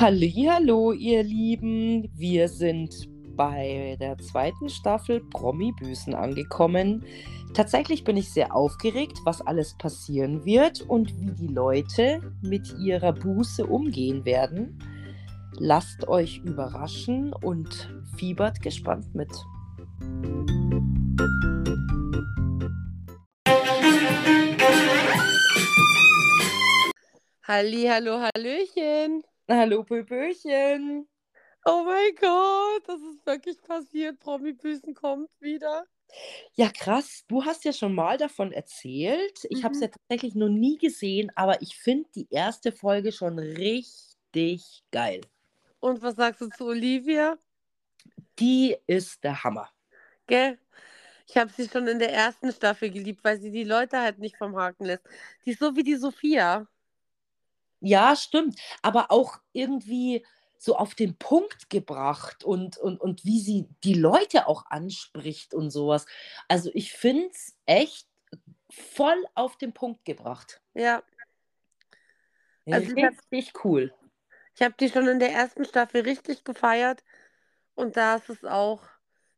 Hallo, ihr Lieben. Wir sind bei der zweiten Staffel Promi-Büßen angekommen. Tatsächlich bin ich sehr aufgeregt, was alles passieren wird und wie die Leute mit ihrer Buße umgehen werden. Lasst euch überraschen und fiebert gespannt mit. Halli, hallo, hallöchen. Hallo, Pöpöchen. Oh mein Gott, das ist wirklich passiert. Promi-Büßen kommt wieder. Ja, krass. Du hast ja schon mal davon erzählt. Ich habe es Mhm. ja tatsächlich noch nie gesehen, aber ich finde die erste Folge schon richtig geil. Und was sagst du zu Olivia? Die ist der Hammer. Gell? Ich habe sie schon in der ersten Staffel geliebt, weil sie die Leute halt nicht vom Haken lässt. Die ist so wie die Sophia. Ja, stimmt. Aber auch irgendwie so auf den Punkt gebracht und, und, und wie sie die Leute auch anspricht und sowas. Also ich finde es echt voll auf den Punkt gebracht. Ja, Also ich hab- Richtig cool. ich habe die schon in der ersten Staffel richtig gefeiert. Und da ist es auch.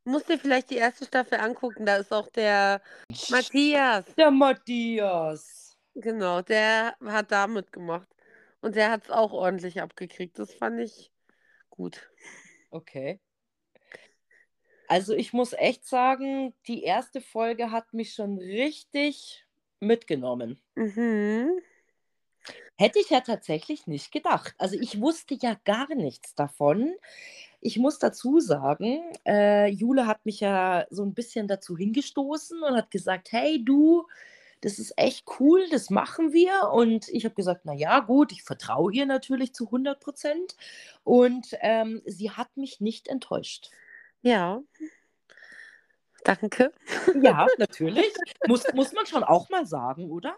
Musst dir vielleicht die erste Staffel angucken. Da ist auch der Matthias. Der Matthias. Genau, der hat da mitgemacht. Und der hat es auch ordentlich abgekriegt. Das fand ich gut. Okay. Also ich muss echt sagen, die erste Folge hat mich schon richtig mitgenommen. Mhm. Hätte ich ja tatsächlich nicht gedacht. Also ich wusste ja gar nichts davon. Ich muss dazu sagen, äh, Jule hat mich ja so ein bisschen dazu hingestoßen und hat gesagt, hey du, das ist echt cool, das machen wir. Und ich habe gesagt, na ja, gut, ich vertraue ihr natürlich zu 100 Prozent. Und ähm, sie hat mich nicht enttäuscht. Ja. Danke. Ja, natürlich. muss, muss man schon auch mal sagen, oder?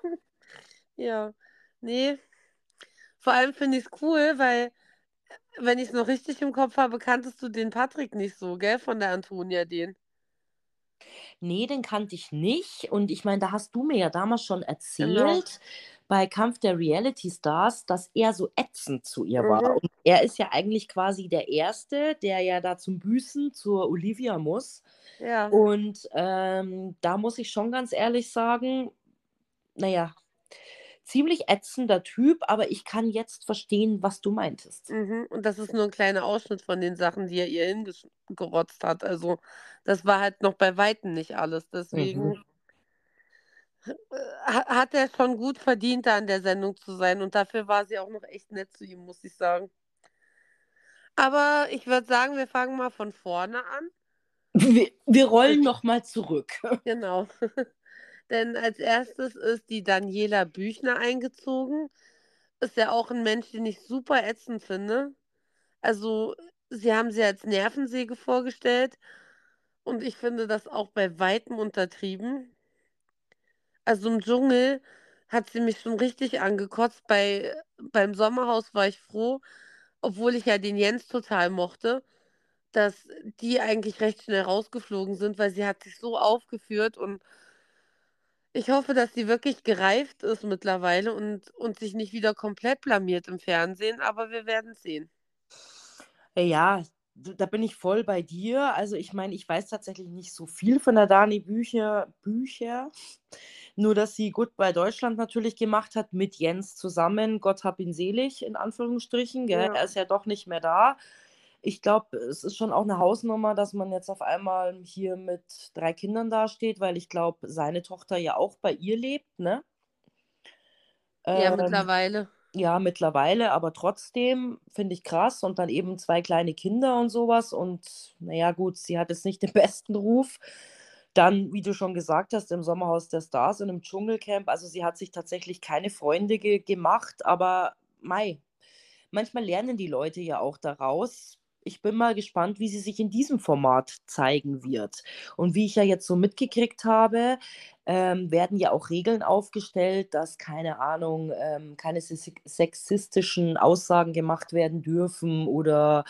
Ja. Nee. Vor allem finde ich es cool, weil, wenn ich es noch richtig im Kopf habe, kanntest du den Patrick nicht so, gell? Von der Antonia, den. Nee, den kannte ich nicht. Und ich meine, da hast du mir ja damals schon erzählt, Genau. bei Kampf der Reality Stars, dass er so ätzend zu ihr war. Mhm. Und er ist ja eigentlich quasi der Erste, der ja da zum Büßen zur Olivia muss. Ja. Und ähm, da muss ich schon ganz ehrlich sagen, naja, ziemlich ätzender Typ, aber ich kann jetzt verstehen, was du meintest. Mhm. Und das ist nur ein kleiner Ausschnitt von den Sachen, die er ihr hingerotzt hat. Also, das war halt noch bei Weitem nicht alles. Deswegen Mhm. ha- hat er schon gut verdient, da in der Sendung zu sein. Und dafür war sie auch noch echt nett zu ihm, muss ich sagen. Aber ich würde sagen, wir fangen mal von vorne an. Wir, wir rollen nochmal zurück. Genau. Denn als erstes ist die Daniela Büchner eingezogen. Ist ja auch ein Mensch, den ich super ätzend finde. Also, sie haben sie als Nervensäge vorgestellt. Und ich finde das auch bei Weitem untertrieben. Also im Dschungel hat sie mich schon richtig angekotzt. Bei, beim Sommerhaus war ich froh, obwohl ich ja den Jens total mochte, dass die eigentlich recht schnell rausgeflogen sind, weil sie hat sich so aufgeführt und ich hoffe, dass sie wirklich gereift ist mittlerweile und, und sich nicht wieder komplett blamiert im Fernsehen, aber wir werden sehen. Ja, d- da bin ich voll bei dir. Also ich meine, ich weiß tatsächlich nicht so viel von der Dani Bücher, Bücher. Nur, dass sie gut bei Deutschland natürlich gemacht hat, mit Jens zusammen. Gott hab ihn selig, in Anführungsstrichen. Gell? Ja. Er ist ja doch nicht mehr da. Ich glaube, es ist schon auch eine Hausnummer, dass man jetzt auf einmal hier mit drei Kindern dasteht, weil ich glaube, seine Tochter ja auch bei ihr lebt, ne? Ja, Ähm, mittlerweile. ja, mittlerweile, aber trotzdem finde ich krass und dann eben zwei kleine Kinder und sowas und naja, gut, sie hat jetzt nicht den besten Ruf. Dann, wie du schon gesagt hast, im Sommerhaus der Stars und im Dschungelcamp, also sie hat sich tatsächlich keine Freunde ge gemacht, aber mei, manchmal lernen die Leute ja auch daraus. Ich bin mal gespannt, wie sie sich in diesem Format zeigen wird. Und wie ich ja jetzt so mitgekriegt habe, ähm, werden ja auch Regeln aufgestellt, dass keine Ahnung, ähm, keine se- sexistischen Aussagen gemacht werden dürfen oder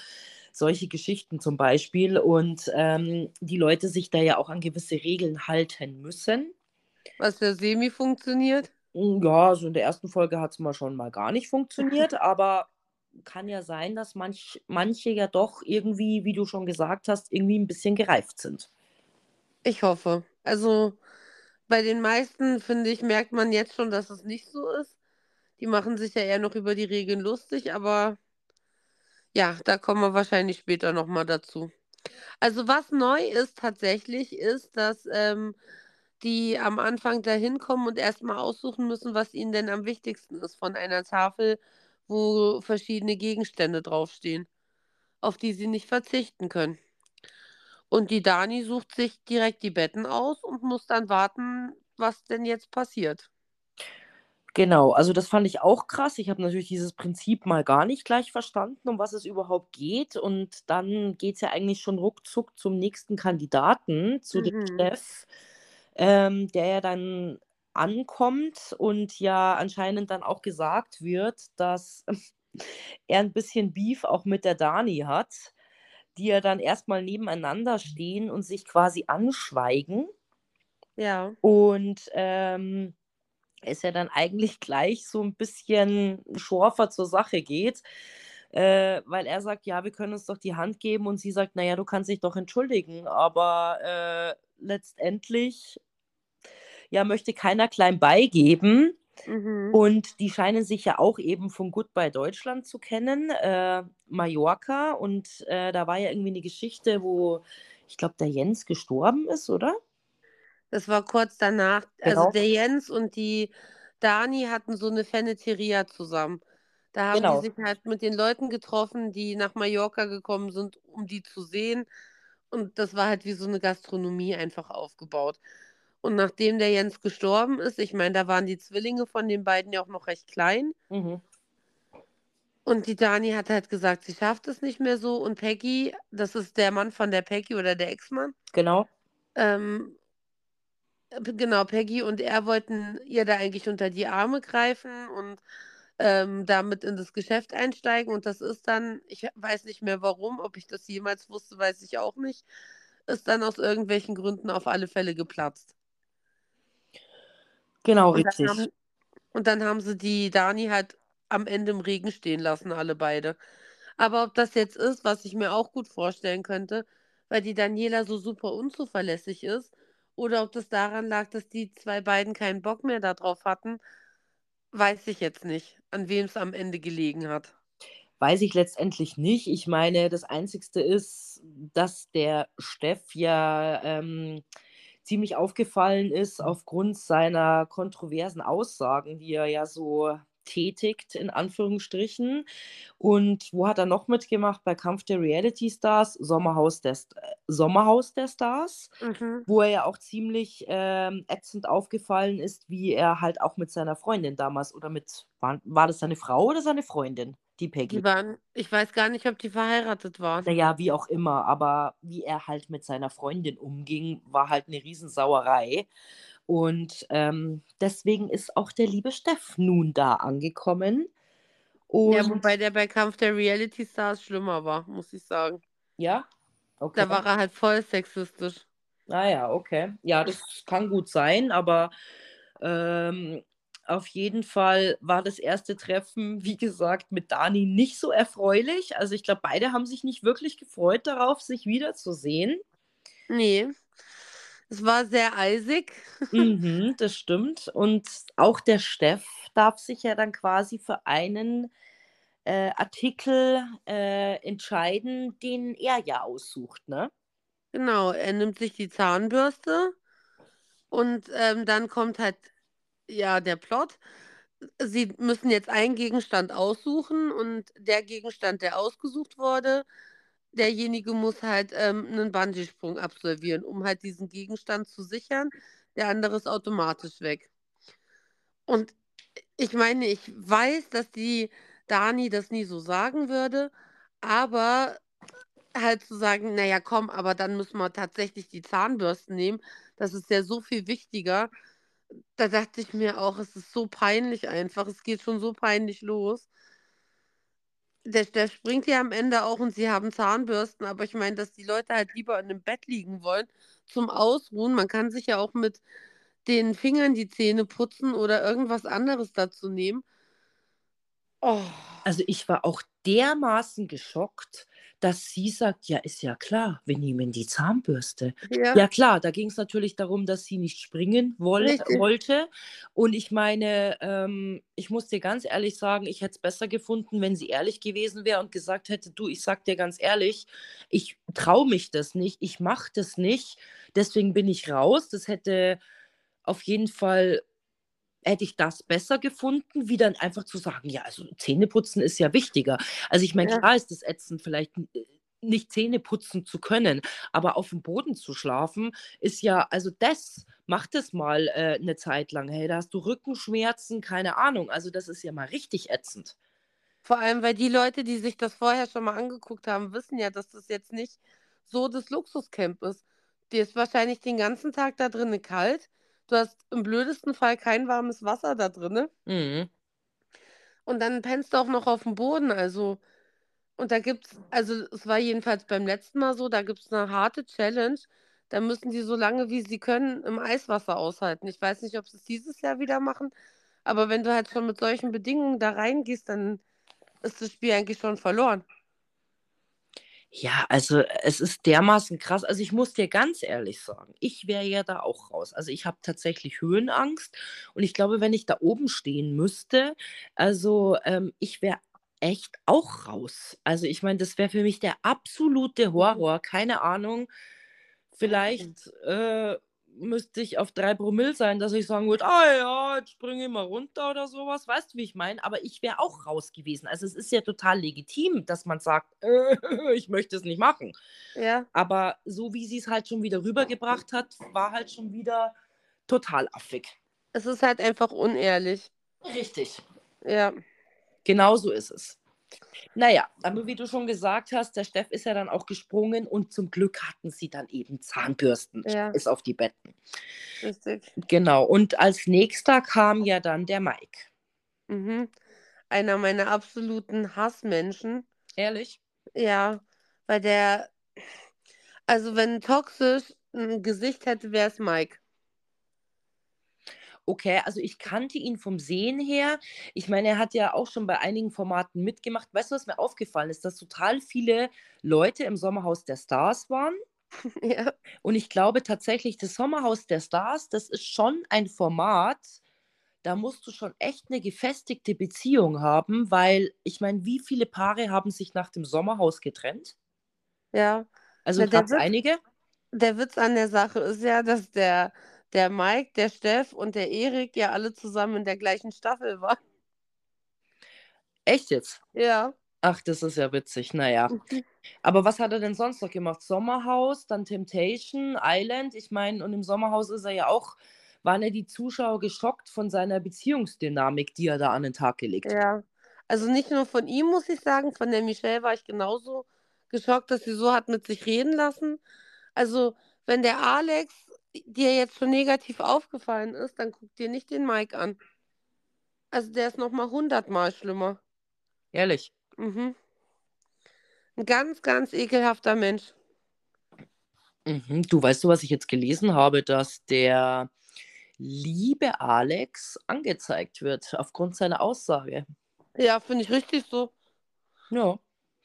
solche Geschichten zum Beispiel. Und ähm, die Leute sich da ja auch an gewisse Regeln halten müssen. Was ja semi funktioniert. Ja, so in der ersten Folge hat es mal schon mal gar nicht funktioniert, aber kann ja sein, dass manch manche ja doch irgendwie, wie du schon gesagt hast, irgendwie 'n bisschen gereift sind. Ich hoffe. Also, bei den meisten, finde ich, merkt man jetzt schon, dass es nicht so ist. Die machen sich ja eher noch über die Regeln lustig, aber ja, da kommen wir wahrscheinlich später noch mal dazu. Also, was neu ist tatsächlich, ist, dass, ähm, die am Anfang da hinkommen und erst mal aussuchen müssen, was ihnen denn am wichtigsten ist von einer Tafel, wo verschiedene Gegenstände draufstehen, auf die sie nicht verzichten können. Und die Dani sucht sich direkt die Betten aus und muss dann warten, was denn jetzt passiert. Genau, also das fand ich auch krass. Ich habe natürlich dieses Prinzip mal gar nicht gleich verstanden, um was es überhaupt geht. Und dann geht's ja eigentlich schon ruckzuck zum nächsten Kandidaten, zu dem Mhm. Steff, ähm, der ja dann ankommt und ja anscheinend dann auch gesagt wird, dass er 'n bisschen Beef auch mit der Dani hat, die ja dann erst mal nebeneinander stehen und sich quasi anschweigen. Ja. Und, ähm, es ja dann eigentlich gleich so 'n bisschen scharfer zur Sache geht, äh, weil er sagt: „Ja, wir können uns doch die Hand geben.“ Und sie sagt: „Na ja, du kannst dich doch entschuldigen.“ Aber, äh, letztendlich ja, möchte keiner klein beigeben. Mhm. Und die scheinen sich ja auch eben von Goodbye Deutschland zu kennen, äh, Mallorca. Und, äh, da war ja irgendwie 'ne Geschichte, wo ich glaube, der Jens gestorben ist, oder? Das war kurz danach. Also, Genau. der Jens und die Dani hatten so 'ne Feneteria zusammen. Da haben die Genau. sich halt mit den Leuten getroffen, die nach Mallorca gekommen sind, um die zu sehen. Und das war halt wie so 'ne Gastronomie einfach aufgebaut. Und nachdem der Jens gestorben ist ich meine, da waren die Zwillinge von den beiden ja auch noch recht klein Mhm. und die Dani hat halt gesagt, sie schafft es nicht mehr so und Peggy, das ist der Mann von der Peggy oder der Ex-Mann Genau. ähm äh, genau, Peggy und er wollten ihr da eigentlich unter die Arme greifen und, ähm, da mit in das Geschäft einsteigen. Und das ist dann ich weiß nicht mehr warum, ob ich das jemals wusste, weiß ich auch nicht, ist dann aus irgendwelchen Gründen auf alle Fälle geplatzt. Genau, Und dann richtig. haben und dann haben sie die Dani halt am Ende im Regen stehen lassen, alle beide. Aber ob das jetzt ist, was ich mir auch gut vorstellen könnte, weil die Daniela so super unzuverlässig ist, oder ob das daran lag, dass die 2 beiden keinen Bock mehr da drauf hatten, weiß ich jetzt nicht, an wem's am Ende gelegen hat. Weiß ich letztendlich nicht. Ich meine, das Einzigste ist, dass der Steff ja, ähm, ziemlich aufgefallen ist aufgrund seiner kontroversen Aussagen, die er ja so tätigt in Anführungsstrichen. Und wo hat er noch mitgemacht? Bei Kampf der Reality Stars, Sommerhaus der St äh, Sommerhaus der Stars, Mhm. wo er ja auch ziemlich, ähm, ätzend aufgefallen ist, wie er halt auch mit seiner Freundin damals oder mit war war das seine Frau oder seine Freundin, die Peggy? Die waren ich weiß gar nicht, ob die verheiratet waren. Na ja, wie auch immer, aber wie er halt mit seiner Freundin umging, war halt 'ne Riesensauerei. Und, ähm, deswegen ist auch der liebe Steff nun da angekommen. Ja, Und wobei der bei Kampf der Reality Stars schlimmer war, muss ich sagen. Ja? Da Okay. war er halt voll sexistisch. Ah ja, okay. Ja, das kann gut sein, aber, ähm, auf jeden Fall war das 1. Treffen, wie gesagt, mit Dani nicht so erfreulich. Also, ich glaube, beide haben sich nicht wirklich gefreut darauf, sich wiederzusehen. Ne, es war sehr eisig. Mhm, das stimmt. Und auch der Steff darf sich ja dann quasi für einen, äh, Artikel, äh, entscheiden, den er ja aussucht, ne? Genau, er nimmt sich die Zahnbürste und, ähm, dann kommt halt, ja, der Plot. Sie müssen jetzt einen Gegenstand aussuchen und der Gegenstand, der ausgesucht wurde, derjenige muss halt, ähm, 'nen Bungeesprung absolvieren, um halt diesen Gegenstand zu sichern. Der andere ist automatisch weg. Und ich meine, ich weiß, dass die Dani das nie so sagen würde, aber halt zu sagen: „Na ja, komm, aber dann müssen wir tatsächlich die Zahnbürsten nehmen. Das ist ja so viel wichtiger.“ Da dachte ich mir auch, es ist so peinlich einfach. Es geht schon so peinlich los. Der der springt ja am Ende auch und sie haben Zahnbürsten, aber ich meine, dass die Leute halt lieber in 'nem Bett liegen wollen zum Ausruhen. Man kann sich ja auch mit den Fingern die Zähne putzen oder irgendwas anderes dazu nehmen. Oh. Also ich war auch dermaßen geschockt, dass sie sagt, ja, ist ja klar, wir nehmen die Zahnbürste. Ja, Ja klar, da ging es natürlich darum, dass sie nicht springen woll richtig. wollte. Und ich meine, ähm, ich muss dir ganz ehrlich sagen, ich hätte es besser gefunden, wenn sie ehrlich gewesen wäre und gesagt hätte, du, ich sag dir ganz ehrlich, ich traue mich das nicht, ich mache das nicht, deswegen bin ich raus. Das hätte auf jeden Fall hätte ich das besser gefunden, wie dann einfach zu sagen, ja, also Zähneputzen ist ja wichtiger. Also ich meine, Ja. klar ist es ätzend, vielleicht äh, nicht Zähne putzen zu können, aber auf dem Boden zu schlafen ist ja, also das, mach das mal äh, eine Zeit lang. Hey, da hast du Rückenschmerzen, keine Ahnung. Also das ist ja mal richtig ätzend. Vor allem, weil die Leute, die sich das vorher schon mal angeguckt haben, wissen ja, dass das jetzt nicht so das Luxuscamp ist. Dir ist wahrscheinlich den ganzen Tag da drinnen kalt. Du hast im blödesten Fall kein warmes Wasser da drinnen. Mhm. Und dann pennst du auch noch auf dem Boden. Also, und da gibt's, also es war jedenfalls beim letzten Mal so, da gibt's eine harte Challenge. Da müssen die so lange wie sie können im Eiswasser aushalten. Ich weiß nicht, ob sie es dieses Jahr wieder machen, aber wenn du halt schon mit solchen Bedingungen da reingehst, dann ist das Spiel eigentlich schon verloren. Ja, also es ist dermaßen krass. Also ich muss dir ganz ehrlich sagen, ich wäre ja da auch raus. Also ich habe tatsächlich Höhenangst und ich glaube, wenn ich da oben stehen müsste, also ähm, ich wäre echt auch raus. Also ich meine, das wäre für mich der absolute Horror. Keine Ahnung. Vielleicht äh, müsste ich auf drei Promille sein, dass ich sagen würde, ah ja, jetzt springe ich mal runter oder sowas. Weißt du, wie ich meine? Aber ich wäre auch raus gewesen. Also es ist ja total legitim, dass man sagt, äh, ich möchte es nicht machen. Ja, Aber so wie sie es halt schon wieder rübergebracht hat, war halt schon wieder total affig. es ist halt einfach unehrlich. Richtig. Ja, Genau so ist es. Naja, aber wie du schon gesagt hast, der Steff ist ja dann auch gesprungen und zum Glück hatten sie dann eben Zahnbürsten. Ja. Ist auf die Betten. richtig. Genau. Und als nächster kam ja dann der Mike. Mhm. Einer meiner absoluten Hassmenschen. Ehrlich? Ja, weil der, also wenn toxisch ein Gesicht hätte, wäre es Mike. Okay, also ich kannte ihn vom Sehen her. Ich meine, er hat ja auch schon bei einigen Formaten mitgemacht. Weißt du, was mir aufgefallen ist? Dass total viele Leute im Sommerhaus der Stars waren. Ja, Und ich glaube tatsächlich, das Sommerhaus der Stars, das ist schon ein Format, da musst du schon echt eine gefestigte Beziehung haben, weil ich meine, wie viele Paare haben sich nach dem Sommerhaus getrennt? ja. Also gab es einige? Der Witz an der Sache ist ja, dass der, der Mike, der Steff und der Erik ja alle zusammen in der gleichen Staffel waren. Echt jetzt? Ja. Ach, das ist ja witzig. Naja. Aber was hat er denn sonst noch gemacht? Sommerhaus, dann Temptation, Island. Ich meine, und im Sommerhaus ist er ja auch, waren ja die Zuschauer geschockt von seiner Beziehungsdynamik, die er da an den Tag gelegt hat. Ja. Also nicht nur von ihm, muss ich sagen, von der Michelle war ich genauso geschockt, dass sie so hat mit sich reden lassen. Also, wenn der Alex dir jetzt schon negativ aufgefallen ist, dann guck dir nicht den Mike an. Also, der ist nochmal hundertmal schlimmer. Ehrlich. Mhm. Ein ganz, ganz ekelhafter Mensch. Mhm. Du weißt du, was ich jetzt gelesen habe, dass der liebe Alex angezeigt wird aufgrund seiner Aussage. Ja, finde ich richtig so. Ja.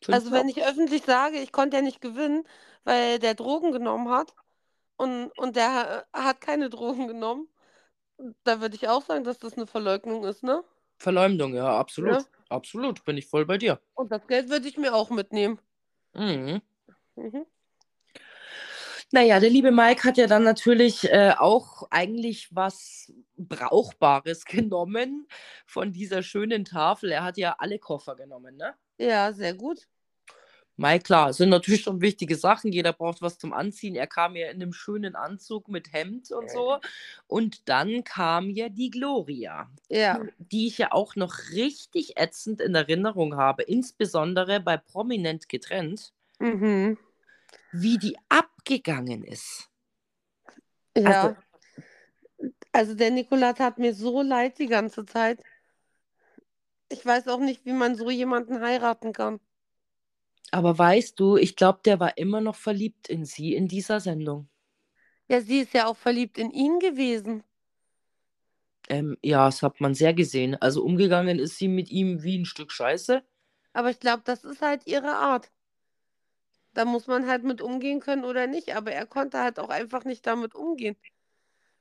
Also, wenn ich öffentlich sage, ich konnte ja nicht gewinnen, weil der Drogen genommen hat und, und der hat keine Drogen genommen, da würde ich auch sagen, dass das eine Verleugnung ist, ne? Verleumdung, ja, absolut. Ja. Absolut, bin ich voll bei dir. Und das Geld würde ich mir auch mitnehmen. Mhm. Mhm. Naja, der liebe Mike hat ja dann natürlich äh, auch eigentlich was Brauchbares genommen von dieser schönen Tafel. Er hat ja alle Koffer genommen, ne? Ja, sehr gut. Mike, klar, sind natürlich schon wichtige Sachen. Jeder braucht was zum Anziehen. Er kam ja in einem schönen Anzug mit Hemd und so. Und dann kam ja die Gloria, Ja, die ich ja auch noch richtig ätzend in Erinnerung habe, insbesondere bei Prominent getrennt, mhm. wie die abgegangen ist. Ja. Also der Nikola tat mir so leid die ganze Zeit. Ich weiß auch nicht, wie man so jemanden heiraten kann. Aber weißt du, ich glaube, der war immer noch verliebt in sie in dieser Sendung. Ja, sie ist ja auch verliebt in ihn gewesen. Ähm, ja, das hat man sehr gesehen. Also umgegangen ist sie mit ihm wie ein Stück Scheiße. Aber ich glaube, das ist halt ihre Art. Da muss man halt mit umgehen können oder nicht. Aber er konnte halt auch einfach nicht damit umgehen.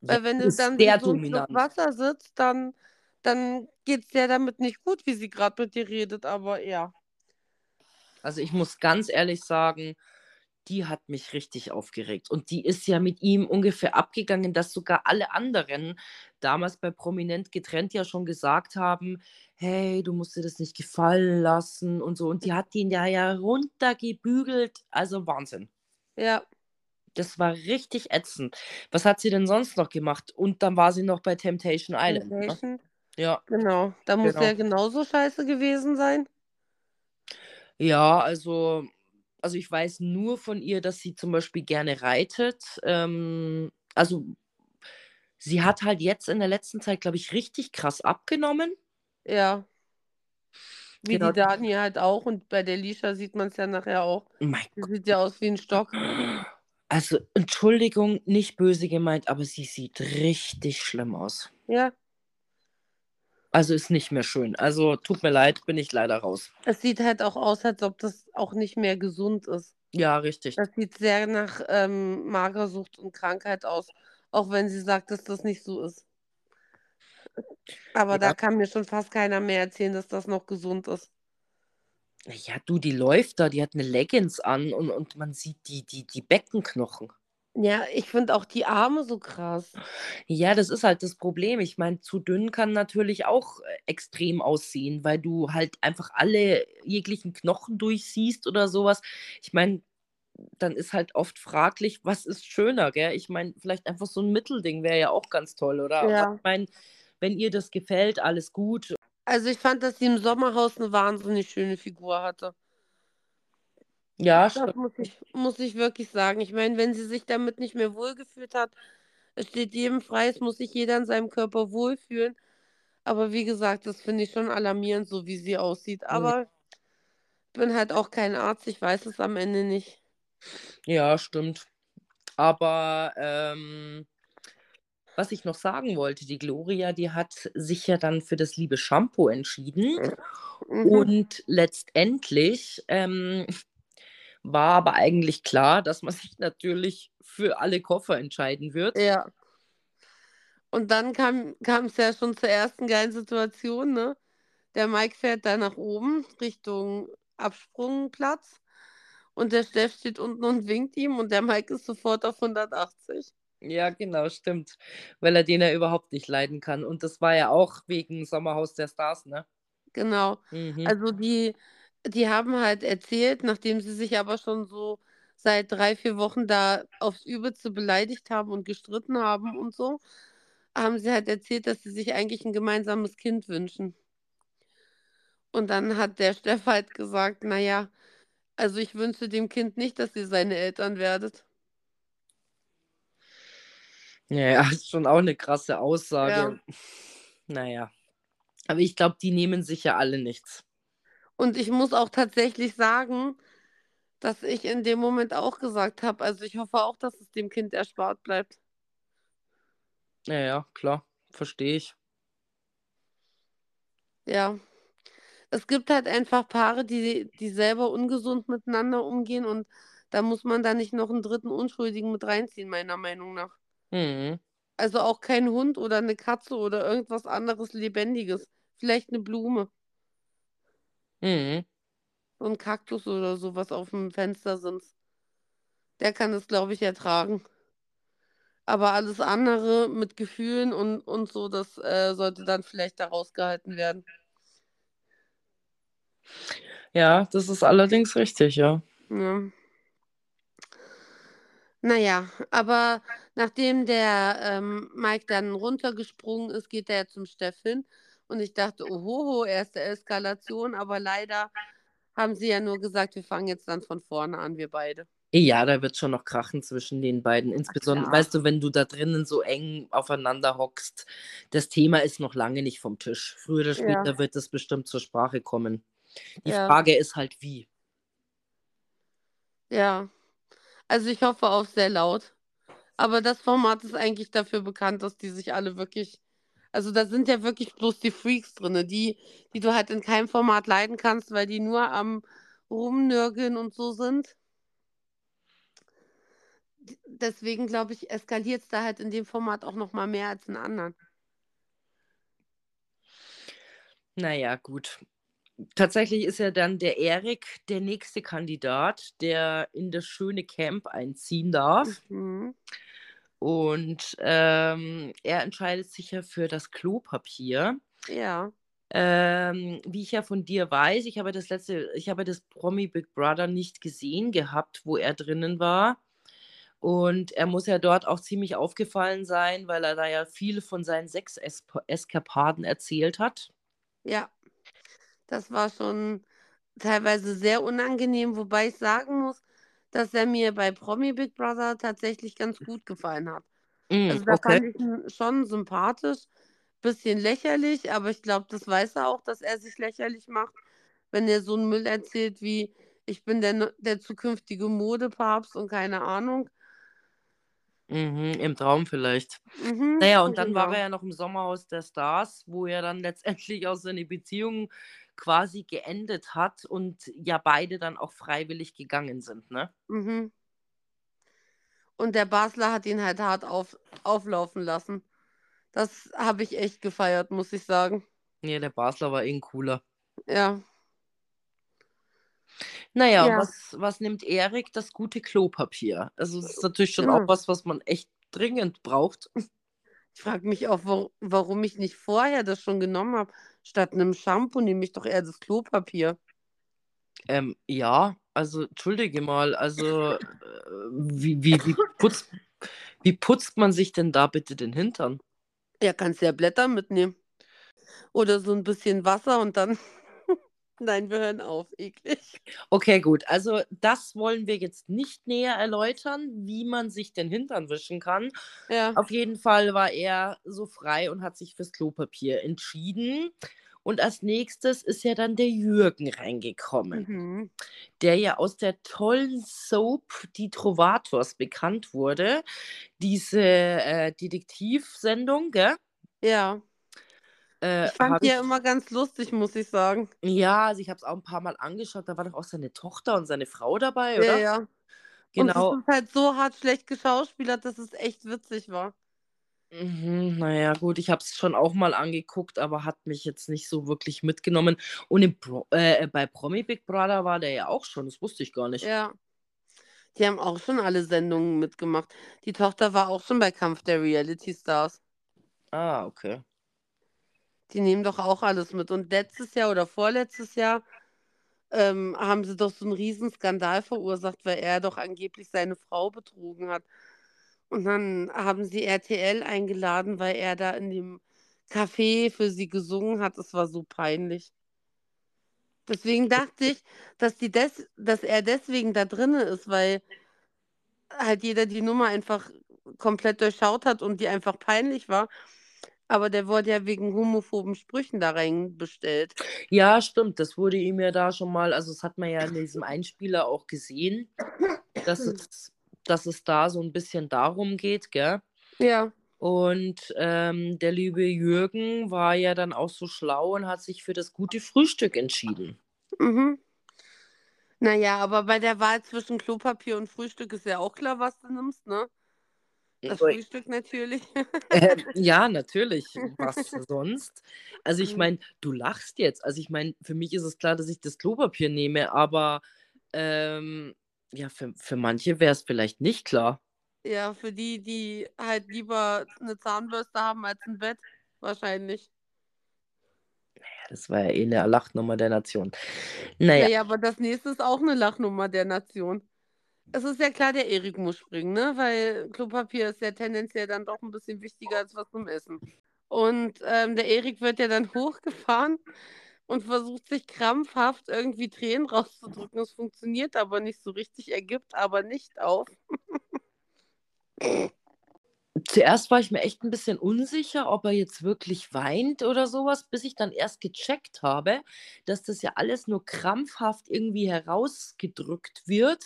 Ja, Weil wenn ist dann sehr so dominant. Wasser sitzt, dann, dann geht es dir damit nicht gut, wie sie gerade mit dir redet. Aber ja. Also ich muss ganz ehrlich sagen, die hat mich richtig aufgeregt. Und die ist ja mit ihm ungefähr abgegangen, dass sogar alle anderen damals bei Prominent getrennt ja schon gesagt haben, hey, du musst dir das nicht gefallen lassen und so. Und die hat ihn ja, ja runtergebügelt. Also Wahnsinn. Ja, Das war richtig ätzend. Was hat sie denn sonst noch gemacht? Und dann war sie noch bei Temptation Island. Ne? Temptation. Ja, Genau. Da muss Genau. ja genauso scheiße gewesen sein. Ja, also, also ich weiß nur von ihr, dass sie zum Beispiel gerne reitet. Ähm, also sie hat halt jetzt in der letzten Zeit, glaube ich, richtig krass abgenommen. Ja. Wie Genau. die Dani halt auch. Und bei der Lisha sieht man es ja nachher auch. Mein Die sieht ja aus wie ein Stock. Also, Entschuldigung, nicht böse gemeint, aber sie sieht richtig schlimm aus. Ja. Also ist nicht mehr schön. Also tut mir leid, bin ich leider raus. Es sieht halt auch aus, als ob das auch nicht mehr gesund ist. Ja, richtig. Das sieht sehr nach ähm, Magersucht und Krankheit aus. Auch wenn sie sagt, dass das nicht so ist. Aber Ja. da kann mir schon fast keiner mehr erzählen, dass das noch gesund ist. Ja, du, die läuft da, die hat eine Leggings an und, und man sieht die, die, die Beckenknochen. Ja, ich finde auch die Arme so krass. Ja, das ist halt das Problem. Ich meine, zu dünn kann natürlich auch äh, extrem aussehen, weil du halt einfach alle jeglichen Knochen durchsiehst oder sowas. Ich meine, dann ist halt oft fraglich, was ist schöner, gell? Ich meine, vielleicht einfach so ein Mittelding wäre ja auch ganz toll, oder? Ja. Ich meine, wenn ihr das gefällt, alles gut. Also ich fand, dass sie im Sommerhaus eine wahnsinnig schöne Figur hatte. Ja, Das stimmt. muss ich, muss ich wirklich sagen. Ich meine, wenn sie sich damit nicht mehr wohlgefühlt hat, es steht jedem frei, es muss sich jeder in seinem Körper wohlfühlen. Aber wie gesagt, das finde ich schon alarmierend, so wie sie aussieht. Aber ich bin halt auch kein Arzt, ich weiß es am Ende nicht. Ja, stimmt. Aber ähm, was ich noch sagen wollte, die Gloria, die hat sich ja dann für das liebe Shampoo entschieden. Mhm. Und letztendlich ähm, war aber eigentlich klar, dass man sich natürlich für alle Koffer entscheiden wird. Ja. Und dann kam es ja schon zur ersten geilen Situation, ne? Der Mike fährt da nach oben Richtung Absprungplatz und der Steff steht unten und winkt ihm und der Mike ist sofort auf 180. Ja, genau, stimmt. Weil er den ja überhaupt nicht leiden kann. Und das war ja auch wegen Sommerhaus der Stars, ne? Genau. Mhm. Also die, die haben halt erzählt, nachdem sie sich aber schon so seit drei, vier Wochen da aufs Übelste beleidigt haben und gestritten haben und so, haben sie halt erzählt, dass sie sich eigentlich ein gemeinsames Kind wünschen. Und dann hat der Steff halt gesagt, naja, also ich wünsche dem Kind nicht, dass ihr seine Eltern werdet. Ja, ist schon auch eine krasse Aussage. Ja. Naja. Aber ich glaube, die nehmen sich ja alle nichts. Und ich muss auch tatsächlich sagen, dass ich in dem Moment auch gesagt habe, also ich hoffe auch, dass es dem Kind erspart bleibt. Ja, ja, klar. Verstehe ich. Ja. Es gibt halt einfach Paare, die, die selber ungesund miteinander umgehen und da muss man da nicht noch einen dritten Unschuldigen mit reinziehen, meiner Meinung nach. Mhm. Also auch kein Hund oder eine Katze oder irgendwas anderes Lebendiges. Vielleicht eine Blume, Mhm. so ein Kaktus oder sowas auf dem Fenstersims. Der kann es, glaube ich, ertragen. Aber alles andere mit Gefühlen und, und so, das äh, sollte dann vielleicht da rausgehalten werden. Ja, das ist allerdings richtig, ja. Ja. Naja, aber nachdem der ähm, Mike dann runtergesprungen ist, geht er zum Steff hin. Und ich dachte, ohoho, erste Eskalation, aber leider haben sie ja nur gesagt, wir fangen jetzt dann von vorne an, wir beide. Ja, da wird schon noch krachen zwischen den beiden. Insbesondere, weißt du, wenn du da drinnen so eng aufeinander hockst, das Thema ist noch lange nicht vom Tisch. Früher oder Ja. später wird es bestimmt zur Sprache kommen. Die Ja. Frage ist halt wie. Ja, also ich hoffe auf sehr laut. Aber das Format ist eigentlich dafür bekannt, dass die sich alle wirklich, Also da sind ja wirklich bloß die Freaks drin, die, die du halt in keinem Format leiden kannst, weil die nur am Rumnörgeln und so sind. Deswegen glaube ich, eskaliert es da halt in dem Format auch noch mal mehr als in anderen. Naja, gut. Tatsächlich ist ja dann der Erik der nächste Kandidat, der in das schöne Camp einziehen darf. Mhm. Und ähm, er entscheidet sich ja für das Klopapier. Ja. Ähm, wie ich ja von dir weiß, ich habe das letzte, ich habe das Promi Big Brother nicht gesehen gehabt, wo er drinnen war. Und er muss ja dort auch ziemlich aufgefallen sein, weil er da ja viel von seinen Sex-Eskapaden erzählt hat. Ja, das war schon teilweise sehr unangenehm, wobei ich sagen muss, dass er mir bei Promi Big Brother tatsächlich ganz gut gefallen hat. Mm, Also da okay. fand ich ihn schon sympathisch, bisschen lächerlich, aber ich glaube, das weiß er auch, dass er sich lächerlich macht, wenn er so einen Müll erzählt wie ich bin der, ne- der zukünftige Modepapst und keine Ahnung. Mhm, Im Traum vielleicht. Mhm, Naja, und dann war genau. er ja noch im Sommerhaus der Stars, wo er dann letztendlich auch seine Beziehung quasi geendet hat und ja beide dann auch freiwillig gegangen sind, ne? Mhm. Und der Basler hat ihn halt hart auf, auflaufen lassen. Das habe ich echt gefeiert, muss ich sagen. Nee, der Basler war eh cooler. Ja. Naja, Ja. was, was nimmt Erik? Das gute Klopapier. Also das ist natürlich schon Genau. auch was, was man echt dringend braucht. Ich frage mich auch, wo, warum ich nicht vorher das schon genommen habe. Statt einem Shampoo nehme ich doch eher das Klopapier. Ähm, ja, also entschuldige mal, also äh, wie, wie, wie, putzt, wie putzt man sich denn da bitte den Hintern? Ja, kannst ja Blätter mitnehmen. Oder so ein bisschen Wasser und dann. Nein, wir hören auf. Eklig. Okay, gut. Also das wollen wir jetzt nicht näher erläutern, wie man sich den Hintern wischen kann. Ja. Auf jeden Fall war er so frei und hat sich fürs Klopapier entschieden. Und als nächstes ist ja dann der Jürgen reingekommen, Mhm. der ja aus der tollen Soap Die Trovators bekannt wurde. Diese äh, Detektivsendung, gell? Ja. Äh, Ich fand die ich, ja immer ganz lustig, muss ich sagen. ja, also ich habe es auch ein paar Mal angeschaut. Da war doch auch seine Tochter und seine Frau dabei, Ja, oder? ja. Und Genau. es ist halt so hart schlecht geschauspielert, dass es echt witzig war. Mhm, naja, gut, ich habe es schon auch mal angeguckt, aber hat mich jetzt nicht so wirklich mitgenommen. Und Pro äh, bei Promi Big Brother war der ja auch schon, das wusste ich gar nicht. Ja. Die haben auch schon alle Sendungen mitgemacht. Die Tochter war auch schon bei Kampf der Reality Stars. Ah, okay. Die nehmen doch auch alles mit. Und letztes Jahr oder vorletztes Jahr ähm, haben sie doch so einen riesen Skandal verursacht, weil er doch angeblich seine Frau betrogen hat. Und dann haben sie RTL eingeladen, weil er da in dem Café für sie gesungen hat. Es war so peinlich. Deswegen dachte ich, dass, die des, dass er deswegen da drin ist, weil halt jeder die Nummer einfach komplett durchschaut hat und die einfach peinlich war. Aber der wurde ja wegen homophoben Sprüchen da reinbestellt. Ja, stimmt, das wurde ihm ja da schon mal, also das hat man ja in diesem Einspieler auch gesehen, dass es, dass es da so ein bisschen darum geht, gell? Ja. Und ähm, der liebe Jürgen war ja dann auch so schlau und hat sich für das gute Frühstück entschieden. Mhm. Naja, aber bei der Wahl zwischen Klopapier und Frühstück ist ja auch klar, was du nimmst, ne? Das. Frühstück natürlich. Äh, ja, natürlich. Was sonst? Also ich Mhm. meine, du lachst jetzt. Also ich meine, für mich ist es klar, dass ich das Klopapier nehme, aber ähm, ja, für, für manche wäre es vielleicht nicht klar. Ja, für die, die halt lieber eine Zahnbürste haben als ein Bett, wahrscheinlich. Ja, das war ja eh eine Lachnummer der Nation. Naja, Naja, aber das nächste ist auch eine Lachnummer der Nation. Es ist ja klar, der Erik muss springen, ne? Weil Klopapier ist ja tendenziell dann doch ein bisschen wichtiger als was zum Essen. Und ähm, der Erik wird ja dann hochgefahren und versucht sich krampfhaft irgendwie Tränen rauszudrücken. Es funktioniert aber nicht so richtig, er gibt aber nicht auf. Zuerst war ich mir echt ein bisschen unsicher, ob er jetzt wirklich weint oder sowas, bis ich dann erst gecheckt habe, dass das ja alles nur krampfhaft irgendwie herausgedrückt wird.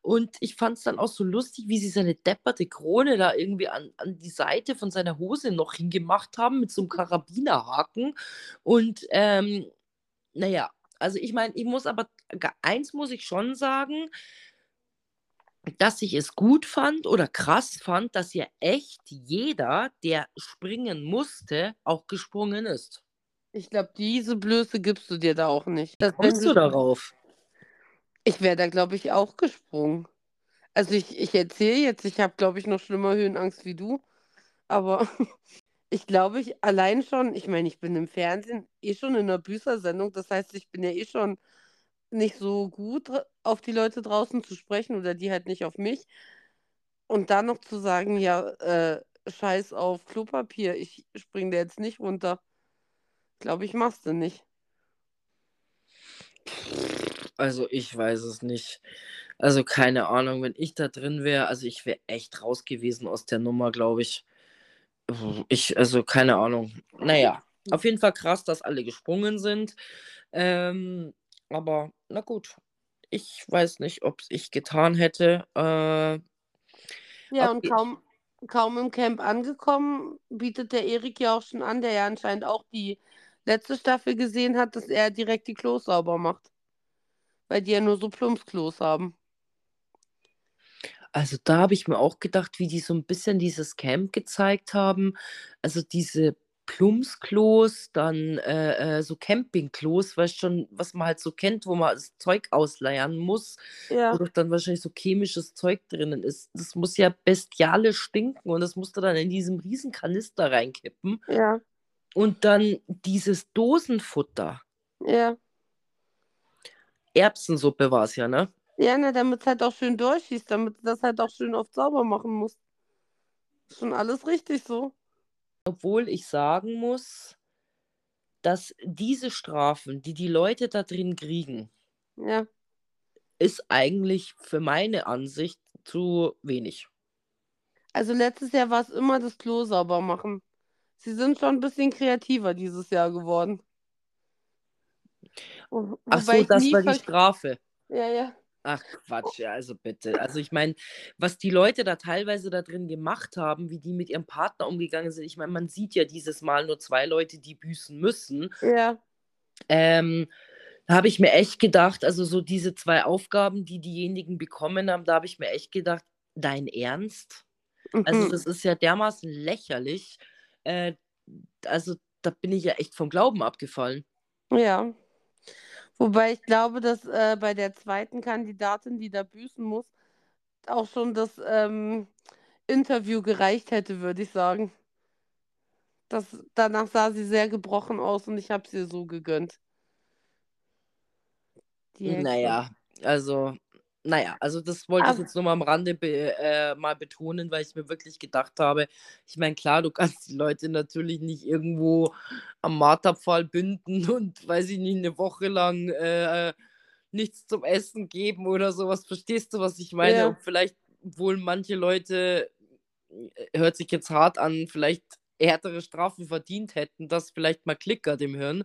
Und ich fand es dann auch so lustig, wie sie seine depperte Krone da irgendwie an an die Seite von seiner Hose noch hingemacht haben mit so einem Karabinerhaken. Und, ähm, na ja, also ich meine, ich muss aber eins muss ich schon sagen dass ich es gut fand oder krass fand, dass ja echt jeder, der springen musste, auch gesprungen ist. Ich glaube, diese Blöße gibst du dir da auch nicht. Wie kommst du darauf? Ich wäre da, glaube ich, auch gesprungen. Also ich, ich erzähle jetzt, ich habe, glaube ich, noch schlimmer Höhenangst wie du. Aber ich glaube, ich allein schon, ich meine, ich bin im Fernsehen eh schon in einer Büßersendung. Das heißt, ich bin ja eh schon nicht so gut auf die Leute draußen zu sprechen oder die halt nicht auf mich. Und dann noch zu sagen, ja, äh, scheiß auf Klopapier, ich spring da jetzt nicht runter. Glaube ich, machst du nicht. Also ich weiß es nicht. Also keine Ahnung, wenn ich da drin wäre, also ich wäre echt raus gewesen aus der Nummer, glaube ich. Ich, also keine Ahnung. Naja, auf jeden Fall krass, dass alle gesprungen sind. Ähm, aber na gut, ich weiß nicht, ob es ich getan hätte. Äh, ja, und kaum, kaum im Camp angekommen, bietet der Erik ja auch schon an, der ja anscheinend auch die letzte Staffel gesehen hat, dass er direkt die Klos sauber macht. Weil die ja nur so Plumpsklos haben. Also da habe ich mir auch gedacht, wie die so ein bisschen dieses Camp gezeigt haben. Also diese Plumpsklos, dann äh, äh, so Campingklos, weißt schon, was man halt so kennt, wo man das Zeug ausleiern muss, Ja. wo doch dann wahrscheinlich so chemisches Zeug drinnen ist. Das muss ja bestialisch stinken und das musst du dann in diesem riesen Kanister reinkippen. Ja. Und dann dieses Dosenfutter. Ja. Erbsensuppe war es ja, ne? Ja, ne, damit es halt auch schön durchschießt, damit du das halt auch schön oft sauber machen musst. Schon alles richtig so. Obwohl ich sagen muss, dass diese Strafen, die die Leute da drin kriegen, Ja. ist eigentlich für meine Ansicht zu wenig. Also letztes Jahr war es immer das Klo sauber machen. Sie sind schon ein bisschen kreativer dieses Jahr geworden. Wo- Ach so, das war die Strafe. Ja, ja. Ach Quatsch, ja, also bitte. Also ich meine, was die Leute da teilweise da drin gemacht haben, wie die mit ihrem Partner umgegangen sind. Ich meine, man sieht ja dieses Mal nur zwei Leute, die büßen müssen. Ja. Ähm, da habe ich mir echt gedacht, also so diese zwei Aufgaben, die diejenigen bekommen haben, da habe ich mir echt gedacht, dein Ernst? Also Mhm. das ist ja dermaßen lächerlich. Äh, also da bin ich ja echt vom Glauben abgefallen. Ja. Wobei ich glaube, dass äh, bei der zweiten Kandidatin, die da büßen muss, auch schon das ähm, Interview gereicht hätte, würde ich sagen. Das, danach sah sie sehr gebrochen aus und ich habe sie so gegönnt. Die Hexe. Naja, also, naja, also das wollte ich jetzt nur mal am Rande be äh, mal betonen, weil ich mir wirklich gedacht habe, ich meine, klar, du kannst die Leute natürlich nicht irgendwo am Marterpfahl binden und, weiß ich nicht, eine Woche lang äh, nichts zum Essen geben oder sowas. Verstehst du, was ich meine? Ja. Und vielleicht wohl manche Leute, äh, hört sich jetzt hart an, vielleicht härtere Strafen verdient hätten, das vielleicht mal klickert im Hirn.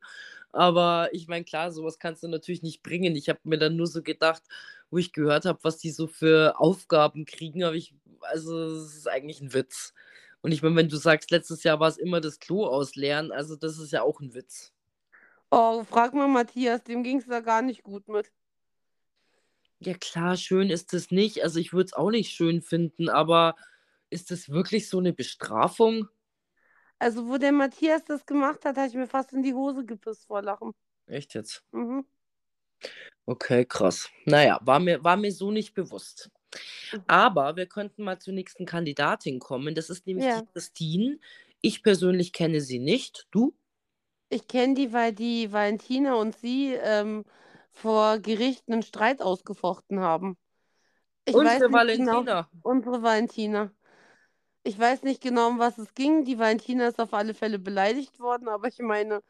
Aber ich meine, klar, sowas kannst du natürlich nicht bringen. Ich habe mir dann nur so gedacht, wo ich gehört habe, was die so für Aufgaben kriegen, habe ich, also es ist eigentlich ein Witz. Und ich meine, wenn du sagst, letztes Jahr war es immer das Klo ausleeren, also das ist ja auch ein Witz. Oh, frag mal Matthias, dem ging es da gar nicht gut mit. Ja klar, schön ist es nicht. Also ich würde es auch nicht schön finden, aber ist das wirklich so eine Bestrafung? Also, wo der Matthias das gemacht hat, habe ich mir fast in die Hose gepisst vor Lachen. Echt jetzt? Mhm. Okay, krass. Naja, war mir, war mir so nicht bewusst. Mhm. Aber wir könnten mal zur nächsten Kandidatin kommen. Das ist nämlich Ja. die Christine. Ich persönlich kenne sie nicht. Du? Ich kenne die, weil die Valentina und sie ähm, vor Gericht einen Streit ausgefochten haben. Ich weiß Unsere genau, Valentina. unsere Valentina. Ich weiß nicht genau, um was es ging. Die Valentina ist auf alle Fälle beleidigt worden, aber ich meine,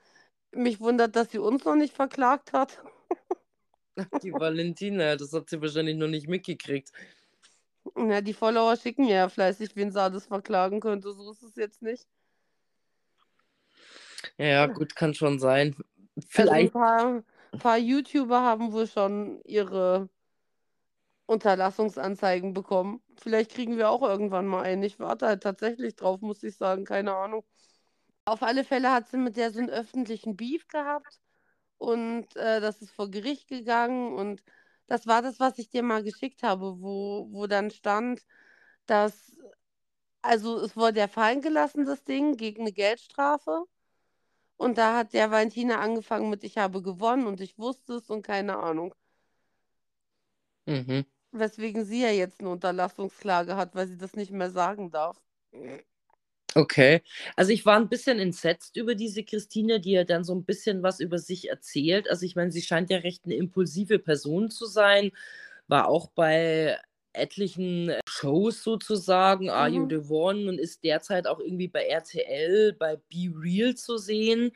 mich wundert, dass sie uns noch nicht verklagt hat. Die Valentina, das hat sie wahrscheinlich noch nicht mitgekriegt. Na, die Follower schicken mir ja fleißig, wen sie alles verklagen könnte. So ist es jetzt nicht. Ja, gut, kann schon sein. Also ein Vielleicht. paar, paar YouTuber haben wohl schon ihre Unterlassungsanzeigen bekommen. Vielleicht kriegen wir auch irgendwann mal einen. Ich warte halt tatsächlich drauf, muss ich sagen. Keine Ahnung. Auf alle Fälle hat sie mit der so einen öffentlichen Beef gehabt und äh, das ist vor Gericht gegangen und das war das, was ich dir mal geschickt habe, wo, wo dann stand, dass, also es wurde ja fallen gelassen, das Ding, gegen eine Geldstrafe. Und da hat der Valentina angefangen mit, ich habe gewonnen und ich wusste es und keine Ahnung. Mhm. Weswegen sie ja jetzt eine Unterlassungsklage hat, weil sie das nicht mehr sagen darf. Okay. Also ich war ein bisschen entsetzt über diese Christine, die ja dann so ein bisschen was über sich erzählt. Also ich meine, sie scheint ja recht eine impulsive Person zu sein, war auch bei etlichen Shows sozusagen, Are You Mhm. the One und ist derzeit auch irgendwie bei RTL, bei Be Real zu sehen.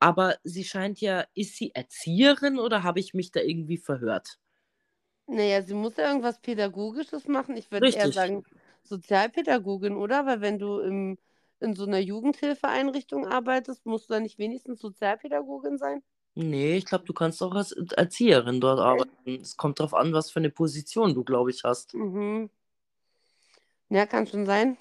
Aber sie scheint ja, ist sie Erzieherin oder habe ich mich da irgendwie verhört? Naja, sie muss ja irgendwas Pädagogisches machen. Ich würde eher Richtig. sagen Sozialpädagogin, oder? Weil wenn du im, in so einer Jugendhilfeeinrichtung arbeitest, musst du da nicht wenigstens Sozialpädagogin sein? Nee, ich glaube, du kannst auch als Erzieherin dort arbeiten. Es kommt drauf an, was für eine Position du, glaube ich, hast. Mhm. Ja, kann schon sein.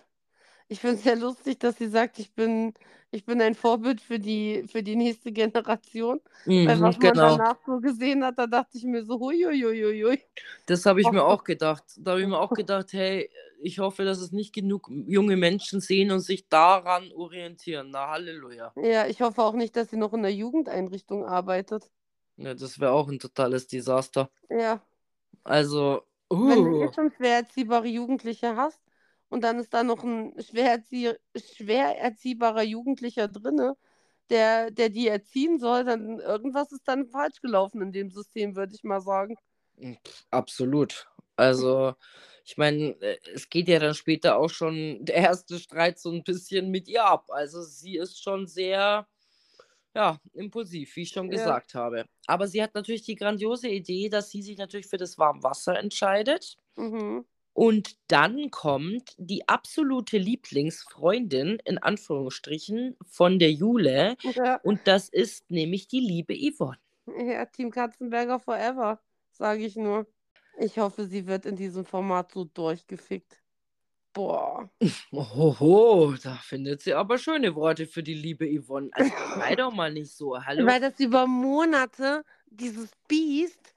Ich finde es sehr lustig, dass sie sagt, ich bin, ich bin ein Vorbild für die, für die nächste Generation. Weil Mhm, was man genau. danach so gesehen hat, da dachte ich mir so, huiuiuiui. Das habe ich mir auch gedacht. Da habe ich mir auch gedacht, hey, ich hoffe, dass es nicht genug junge Menschen sehen und sich daran orientieren. Na, Halleluja. Ja, ich hoffe auch nicht, dass sie noch in der Jugendeinrichtung arbeitet. Ja, das wäre auch ein totales Desaster. Ja. Also, Wenn du uh, schon schwer erziehbare Jugendliche hast und dann ist da noch ein schwer, erzie schwer erziehbarer Jugendlicher drinne, der, der die erziehen soll, dann irgendwas ist dann falsch gelaufen in dem System, würde ich mal sagen. pf, absolut. Also, ich meine, äh, es geht ja dann später auch schon der erste Streit so ein bisschen mit ihr ab. Also, sie ist schon sehr, ja, impulsiv, wie ich schon Ja. gesagt habe. Aber sie hat natürlich die grandiose Idee, dass sie sich natürlich für das Warmwasser entscheidet. Mhm. Und dann kommt die absolute Lieblingsfreundin, in Anführungsstrichen, von der Jule. Ja, Und das ist nämlich die liebe Yvonne. ja, Team Katzenberger forever, sage ich nur. Ich hoffe, sie wird in diesem Format so durchgefickt. Boah. Ohoho, da findet sie aber schöne Worte für die liebe Yvonne. Also sei doch mal nicht so. Hallo? Weil das über Monate dieses Biest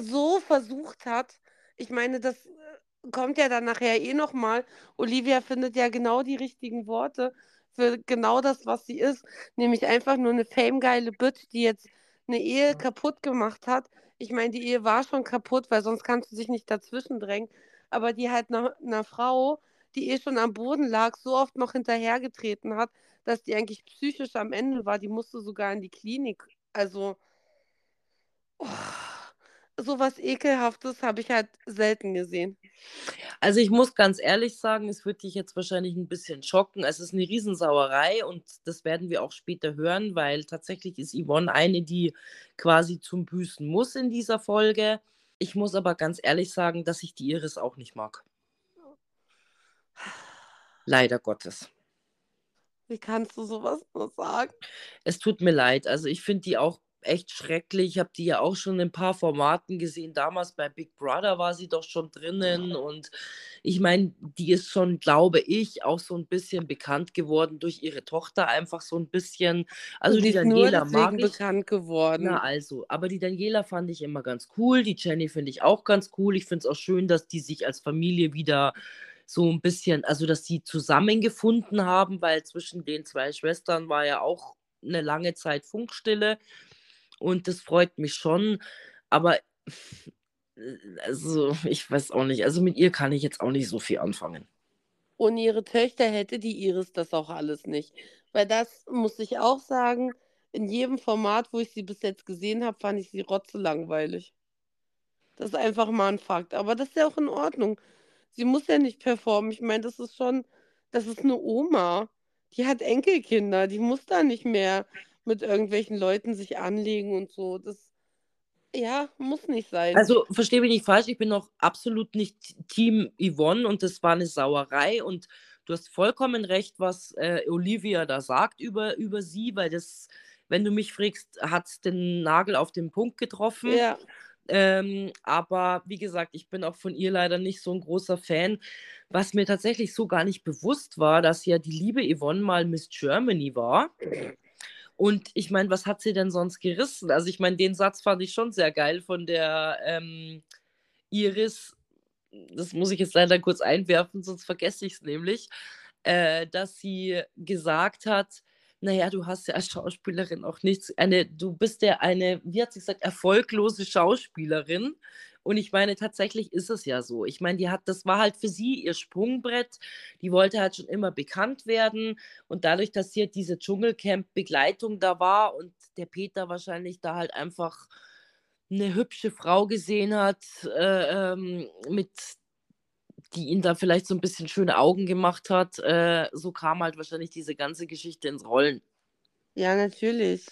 so versucht hat. Ich meine, das kommt ja dann nachher eh nochmal. Olivia findet ja genau die richtigen Worte für genau das, was sie ist. Nämlich einfach nur eine famegeile Bitch, die jetzt eine Ehe kaputt gemacht hat. Ich meine, die Ehe war schon kaputt, weil sonst kannst du dich nicht dazwischen drängen. Aber die halt einer, einer Frau, die eh schon am Boden lag, so oft noch hinterhergetreten hat, dass die eigentlich psychisch am Ende war. Die musste sogar in die Klinik. Also, oh, sowas Ekelhaftes habe ich halt selten gesehen. Also ich muss ganz ehrlich sagen, es wird dich jetzt wahrscheinlich ein bisschen schocken. Es ist eine Riesensauerei und das werden wir auch später hören, weil tatsächlich ist Yvonne eine, die quasi zum Büßen muss in dieser Folge. Ich muss aber ganz ehrlich sagen, dass ich die Iris auch nicht mag. Leider Gottes. Wie kannst du sowas nur sagen? Es tut mir leid. Also ich finde die auch echt schrecklich. Ich habe die ja auch schon in ein paar Formaten gesehen. Damals bei Big Brother war sie doch schon drinnen. Und ich meine, die ist schon, glaube ich, auch so ein bisschen bekannt geworden durch ihre Tochter. Einfach so ein bisschen. Also die die Daniela mag ich. bekannt geworden. Na also, aber die Daniela fand ich immer ganz cool. Die Jenny finde ich auch ganz cool. Ich finde es auch schön, dass die sich als Familie wieder so ein bisschen, also dass die zusammengefunden haben, weil zwischen den zwei Schwestern war ja auch eine lange Zeit Funkstille. Und das freut mich schon. Aber äh, also, ich weiß auch nicht. Also mit ihr kann ich jetzt auch nicht so viel anfangen. Ohne ihre Töchter hätte die Iris das auch alles nicht. Weil das muss ich auch sagen, in jedem Format, wo ich sie bis jetzt gesehen habe, fand ich sie rotzelangweilig. Das ist einfach mal ein Fakt. Aber das ist ja auch in Ordnung. Sie muss ja nicht performen. Ich meine, das ist schon, das ist eine Oma. Die hat Enkelkinder. Die muss da nicht mehr mit irgendwelchen Leuten sich anlegen und so. Das, Ja, muss nicht sein. Also, verstehe mich nicht falsch, ich bin auch absolut nicht Team Yvonne und das war eine Sauerei und du hast vollkommen recht, was, äh, Olivia da sagt über über sie, weil das wenn du mich fragst, hat's den Nagel auf den Punkt getroffen. Ja. Ähm, aber wie gesagt, ich bin auch von ihr leider nicht so ein großer Fan. Was mir tatsächlich so gar nicht bewusst war, dass ja die liebe Yvonne mal Miss Germany war. Und ich meine, was hat sie denn sonst gerissen? Also ich meine, den Satz fand ich schon sehr geil von der ähm, Iris. Das muss ich jetzt leider kurz einwerfen, sonst vergesse ich es nämlich, äh, dass sie gesagt hat, naja, du hast ja als Schauspielerin auch nichts, eine, du bist ja eine, wie hat sie gesagt, erfolglose Schauspielerin. Und ich meine, tatsächlich ist es ja so. Ich meine, die hat, das war halt für sie ihr Sprungbrett. Die wollte halt schon immer bekannt werden. Und dadurch, dass hier diese Dschungelcamp-Begleitung da war und der Peter wahrscheinlich da halt einfach eine hübsche Frau gesehen hat, äh, ähm, mit die ihn da vielleicht so ein bisschen schöne Augen gemacht hat, äh, so kam halt wahrscheinlich diese ganze Geschichte ins Rollen. Ja, natürlich.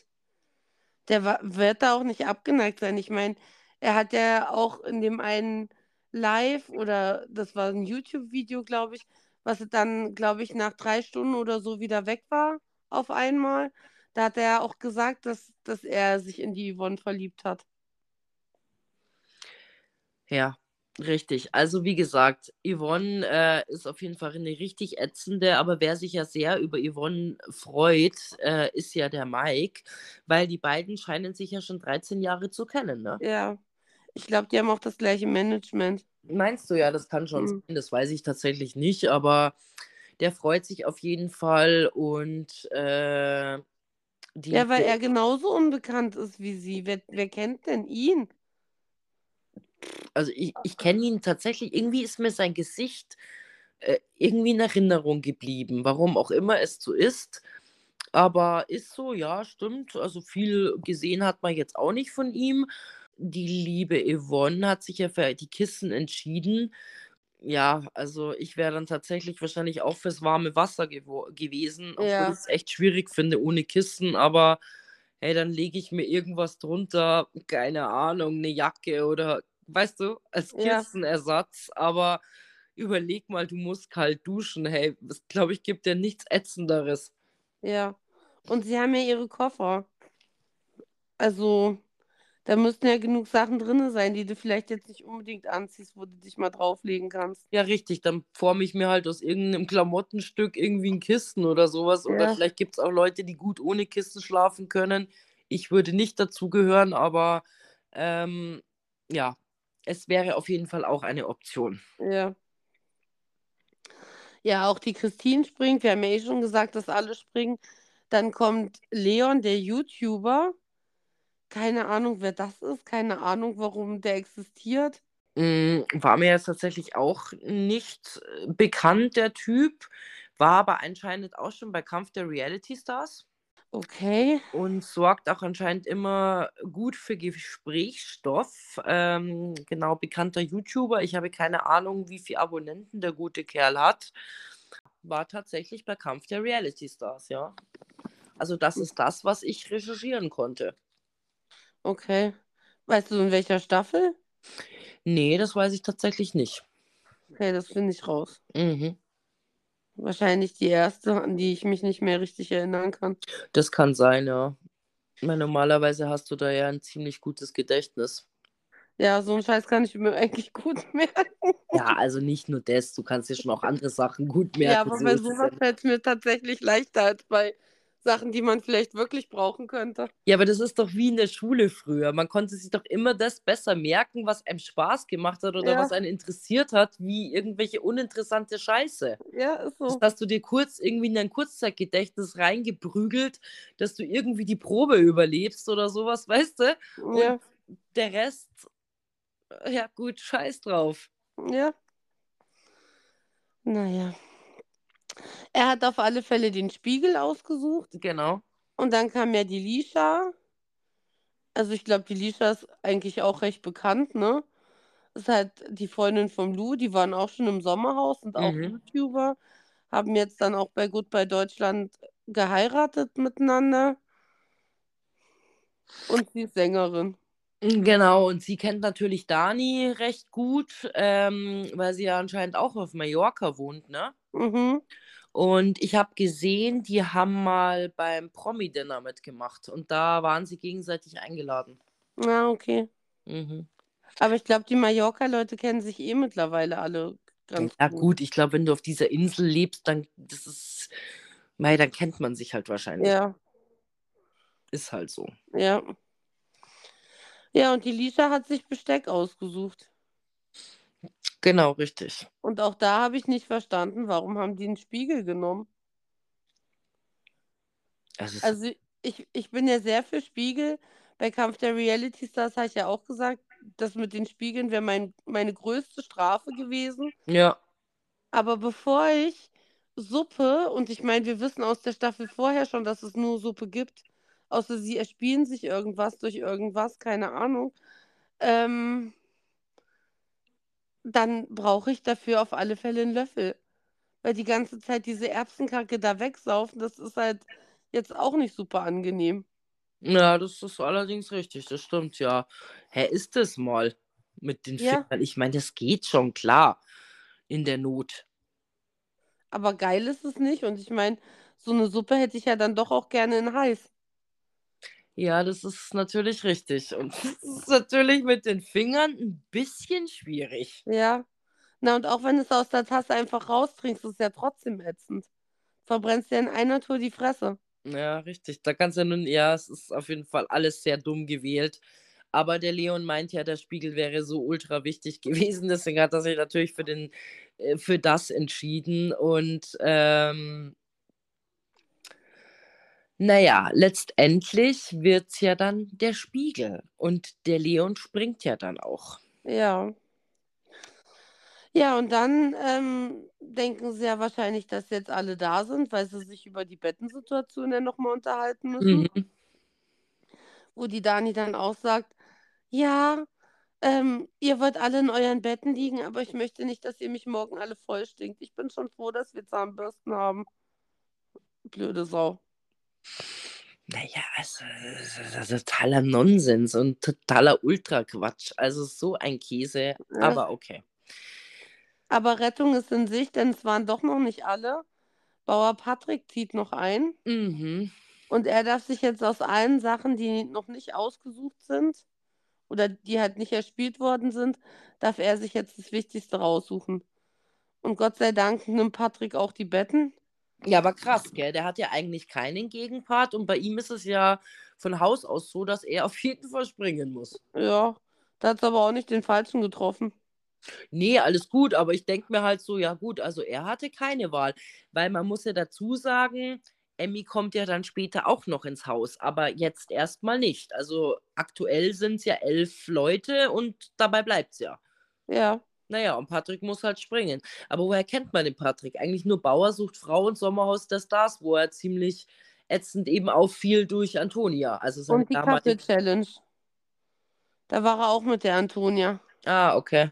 Der wird da auch nicht abgeneigt sein. Ich meine, er hat ja auch in dem einen Live oder das war ein YouTube-Video, glaube ich, was dann, glaube ich, nach drei Stunden oder so wieder weg war auf einmal. Da hat er ja auch gesagt, dass, dass er sich in die Yvonne verliebt hat. Ja, richtig. Also wie gesagt, Yvonne äh, ist auf jeden Fall eine richtig ätzende, aber wer sich ja sehr über Yvonne freut, äh, ist ja der Mike, weil die beiden scheinen sich ja schon 13 Jahre zu kennen, ne? Ja. Ich glaube, die haben auch das gleiche Management. Meinst du ja, das kann schon Hm. sein, das weiß ich tatsächlich nicht, aber der freut sich auf jeden Fall und äh, die Ja, weil er genauso unbekannt ist wie sie. Wer, wer kennt denn ihn? Also ich, ich kenne ihn tatsächlich, irgendwie ist mir sein Gesicht äh, irgendwie in Erinnerung geblieben, warum auch immer es so ist. Aber ist so, ja, stimmt. Also viel gesehen hat man jetzt auch nicht von ihm. Die liebe Yvonne hat sich ja für die Kissen entschieden. Ja, also ich wäre dann tatsächlich wahrscheinlich auch fürs warme Wasser gewo- gewesen, obwohl Ja. ich es echt schwierig finde ohne Kissen. Aber hey, dann lege ich mir irgendwas drunter, keine Ahnung, eine Jacke oder, weißt du, als Ja. Kissenersatz. Aber überleg mal, du musst kalt duschen. Hey, das glaube ich, gibt dir nichts Ätzenderes. Ja. Und sie haben ja ihre Koffer. Also, da müssten ja genug Sachen drin sein, die du vielleicht jetzt nicht unbedingt anziehst, wo du dich mal drauflegen kannst. Ja, richtig, dann forme ich mir halt aus irgendeinem Klamottenstück irgendwie ein Kissen oder sowas. Oder Ja. vielleicht gibt es auch Leute, die gut ohne Kissen schlafen können. Ich würde nicht dazugehören, aber ähm, ja, es wäre auf jeden Fall auch eine Option. Ja. Ja, auch die Christine springt. Wir haben ja eh schon gesagt, dass alle springen. Dann kommt Leon, der YouTuber. Keine Ahnung, wer das ist. Keine Ahnung, warum der existiert. Mm, War mir jetzt tatsächlich auch nicht äh, bekannt, der Typ. War aber anscheinend auch schon bei Kampf der Reality Stars. Okay. und sorgt auch anscheinend immer gut für Gesprächsstoff. Ähm, genau, bekannter YouTuber. Ich habe keine Ahnung, wie viele Abonnenten der gute Kerl hat. War tatsächlich bei Kampf der Reality Stars, ja. Also das ist das, was ich recherchieren konnte. Okay. Weißt du, in welcher Staffel? Nee, das weiß ich tatsächlich nicht. Okay, das finde ich raus. Mhm. Wahrscheinlich die erste, an die ich mich nicht mehr richtig erinnern kann. Das kann sein, ja. Meine, normalerweise hast du da ja ein ziemlich gutes Gedächtnis. Ja, so einen Scheiß kann ich mir eigentlich gut merken. Ja, also nicht nur das, du kannst dir schon auch andere Sachen gut merken. Ja, aber so bei sowas fällt es mir tatsächlich leichter als bei Sachen, die man vielleicht wirklich brauchen könnte. Ja, aber das ist doch wie in der Schule früher. Man konnte sich doch immer das besser merken, was einem Spaß gemacht hat oder Ja. was einen interessiert hat, wie irgendwelche uninteressante Scheiße. Ja, ist Das so. hast du dir kurz irgendwie in dein Kurzzeitgedächtnis reingeprügelt, dass du irgendwie die Probe überlebst oder sowas, weißt du? Und Ja, der Rest, äh, ja gut, scheiß drauf. ja. Naja. Er hat auf alle Fälle den Spiegel ausgesucht Genau. und dann kam ja die Lisha. Also ich glaube, die Lisha ist eigentlich auch recht bekannt, ne? Ist halt die Freundin vom Lou, die waren auch schon im Sommerhaus und auch Mhm. YouTuber, haben jetzt dann auch bei Goodbye Deutschland geheiratet miteinander. Und sie ist Sängerin. Genau, und sie kennt natürlich Dani recht gut, ähm, weil sie ja anscheinend auch auf Mallorca wohnt, ne? Mhm. Und ich habe gesehen, die haben mal beim Promi-Dinner mitgemacht und da waren sie gegenseitig eingeladen. Ah, okay. Mhm. Aber ich glaube, die Mallorca-Leute kennen sich eh mittlerweile alle ganz Ja gut. gut, ich glaube, wenn du auf dieser Insel lebst, dann das ist mei, dann kennt man sich halt wahrscheinlich. Ja, Ist halt so. ja. Ja, und die Lisha hat sich Besteck ausgesucht. Genau, richtig. Und auch da habe ich nicht verstanden, warum haben die einen Spiegel genommen. Also, Also ich, ich bin ja sehr für Spiegel. Bei Kampf der Reality Stars habe ich ja auch gesagt, das mit den Spiegeln wäre mein, meine größte Strafe gewesen. ja, Aber bevor ich Suppe, und ich meine, wir wissen aus der Staffel vorher schon, dass es nur Suppe gibt, außer sie erspielen sich irgendwas durch irgendwas, keine Ahnung, ähm, dann brauche ich dafür auf alle Fälle einen Löffel. Weil die ganze Zeit diese Erbsenkacke da wegsaufen, das ist halt jetzt auch nicht super angenehm. ja, das ist allerdings richtig, das stimmt, ja. Hä, ist das mal mit den Ja. Fingern? Ich meine, das geht schon klar in der Not. Aber geil ist es nicht. Und ich meine, so eine Suppe hätte ich ja dann doch auch gerne in heiß. Ja, das ist natürlich richtig. Und das ist natürlich mit den Fingern ein bisschen schwierig. Ja. Na, und auch wenn du es aus der Tasse einfach raustrinkst, ist es ja trotzdem ätzend. Verbrennst dir in einer Tour die Fresse. Ja, richtig. Da kannst du ja nun, ja, es ist auf jeden Fall alles sehr dumm gewählt. Aber der Leon meint ja, der Spiegel wäre so ultra wichtig gewesen. Deswegen hat er sich natürlich für, den, äh, für das entschieden. Und ähm, naja, letztendlich wird es ja dann der Spiegel. Und der Leon springt ja dann auch. Ja. Ja, und dann ähm, denken sie ja wahrscheinlich, dass jetzt alle da sind, weil sie sich über die Bettensituation ja nochmal unterhalten müssen. Mhm. Wo die Dani dann auch sagt, ja, ähm, ihr wollt alle in euren Betten liegen, aber ich möchte nicht, dass ihr mich morgen alle voll stinkt. Ich bin schon froh, dass wir Zahnbürsten haben. Blöde Sau. Naja, also, das ist totaler Nonsens und totaler Ultraquatsch. Also so ein Käse, Ja. aber okay. Aber Rettung ist in Sicht, denn es waren doch noch nicht alle. Bauer Patrick zieht noch ein Mhm. und er darf sich jetzt aus allen Sachen, die noch nicht ausgesucht sind oder die halt nicht erspielt worden sind, darf er sich jetzt das Wichtigste raussuchen. Und Gott sei Dank nimmt Patrick auch die Betten. Ja, aber krass, gell? Der hat ja eigentlich keinen Gegenpart und bei ihm ist es ja von Haus aus so, dass er auf jeden Fall springen muss. Ja, da hat es aber auch nicht den Falschen getroffen. Nee, alles gut, aber ich denke mir halt so, ja gut, also er hatte keine Wahl, weil man muss ja dazu sagen, Emmy kommt ja dann später auch noch ins Haus, aber jetzt erstmal nicht. Also aktuell sind es ja elf Leute und dabei bleibt es ja. Ja, Naja, und Patrick muss halt springen. Aber woher kennt man den Patrick? Eigentlich nur Bauer sucht Frau und Sommerhaus der Stars, wo er ziemlich ätzend eben auffiel durch Antonia. Also seine und die damalige- Kaffee-Challenge. Da war er auch mit der Antonia. Ah, okay.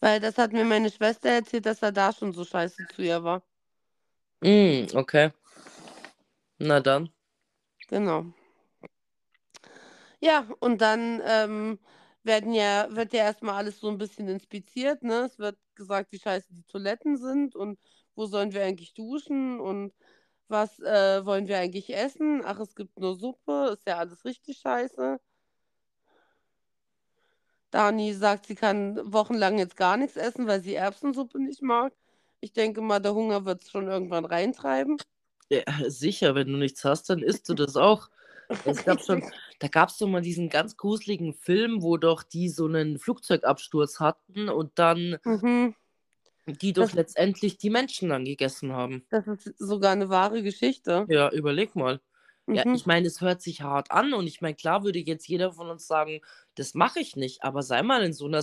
Weil das hat mir meine Schwester erzählt, dass er da schon so scheiße zu ihr war. Mm, okay. Na dann. Genau. Ja, und dann ähm, werden ja, wird ja erstmal alles so ein bisschen inspiziert, ne? Es wird gesagt, wie scheiße die Toiletten sind und wo sollen wir eigentlich duschen und was äh, wollen wir eigentlich essen? Ach, es gibt nur Suppe, ist ja alles richtig scheiße. Dani sagt, sie kann wochenlang jetzt gar nichts essen, weil sie Erbsensuppe nicht mag. Ich denke mal, der Hunger wird es schon irgendwann reintreiben. Ja, sicher, wenn du nichts hast, dann isst du das auch. Es gab schon, da gab es doch mal diesen ganz gruseligen Film, wo doch die so einen Flugzeugabsturz hatten und dann Mhm. die doch Das- letztendlich die Menschen dann gegessen haben. Das ist sogar eine wahre Geschichte. Ja, überleg mal. Ja, Mhm. ich meine, es hört sich hart an und ich meine, klar würde jetzt jeder von uns sagen, das mache ich nicht, aber sei mal in so einer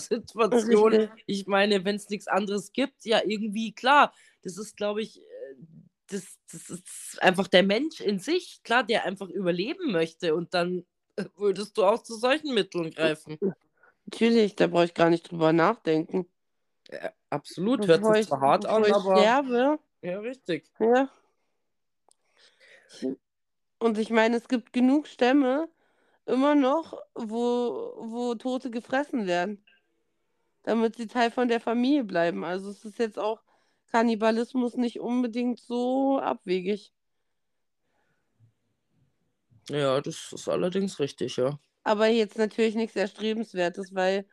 Situation. Richtig. Ich meine, wenn es nichts anderes gibt, ja, irgendwie klar. Das ist, glaube ich, äh, das, das ist einfach der Mensch in sich, klar, der einfach überleben möchte und dann würdest du auch zu solchen Mitteln greifen. Natürlich, da brauche ich gar nicht drüber nachdenken. Ja, absolut, hört sich ich, zwar hart an, ich aber sterbe, ja, richtig. ja. Und ich meine, es gibt genug Stämme, immer noch, wo, wo Tote gefressen werden. Damit sie Teil von der Familie bleiben. Also es ist jetzt auch Kannibalismus nicht unbedingt so abwegig. Ja, das ist allerdings richtig, ja. Aber jetzt natürlich nichts Erstrebenswertes, weil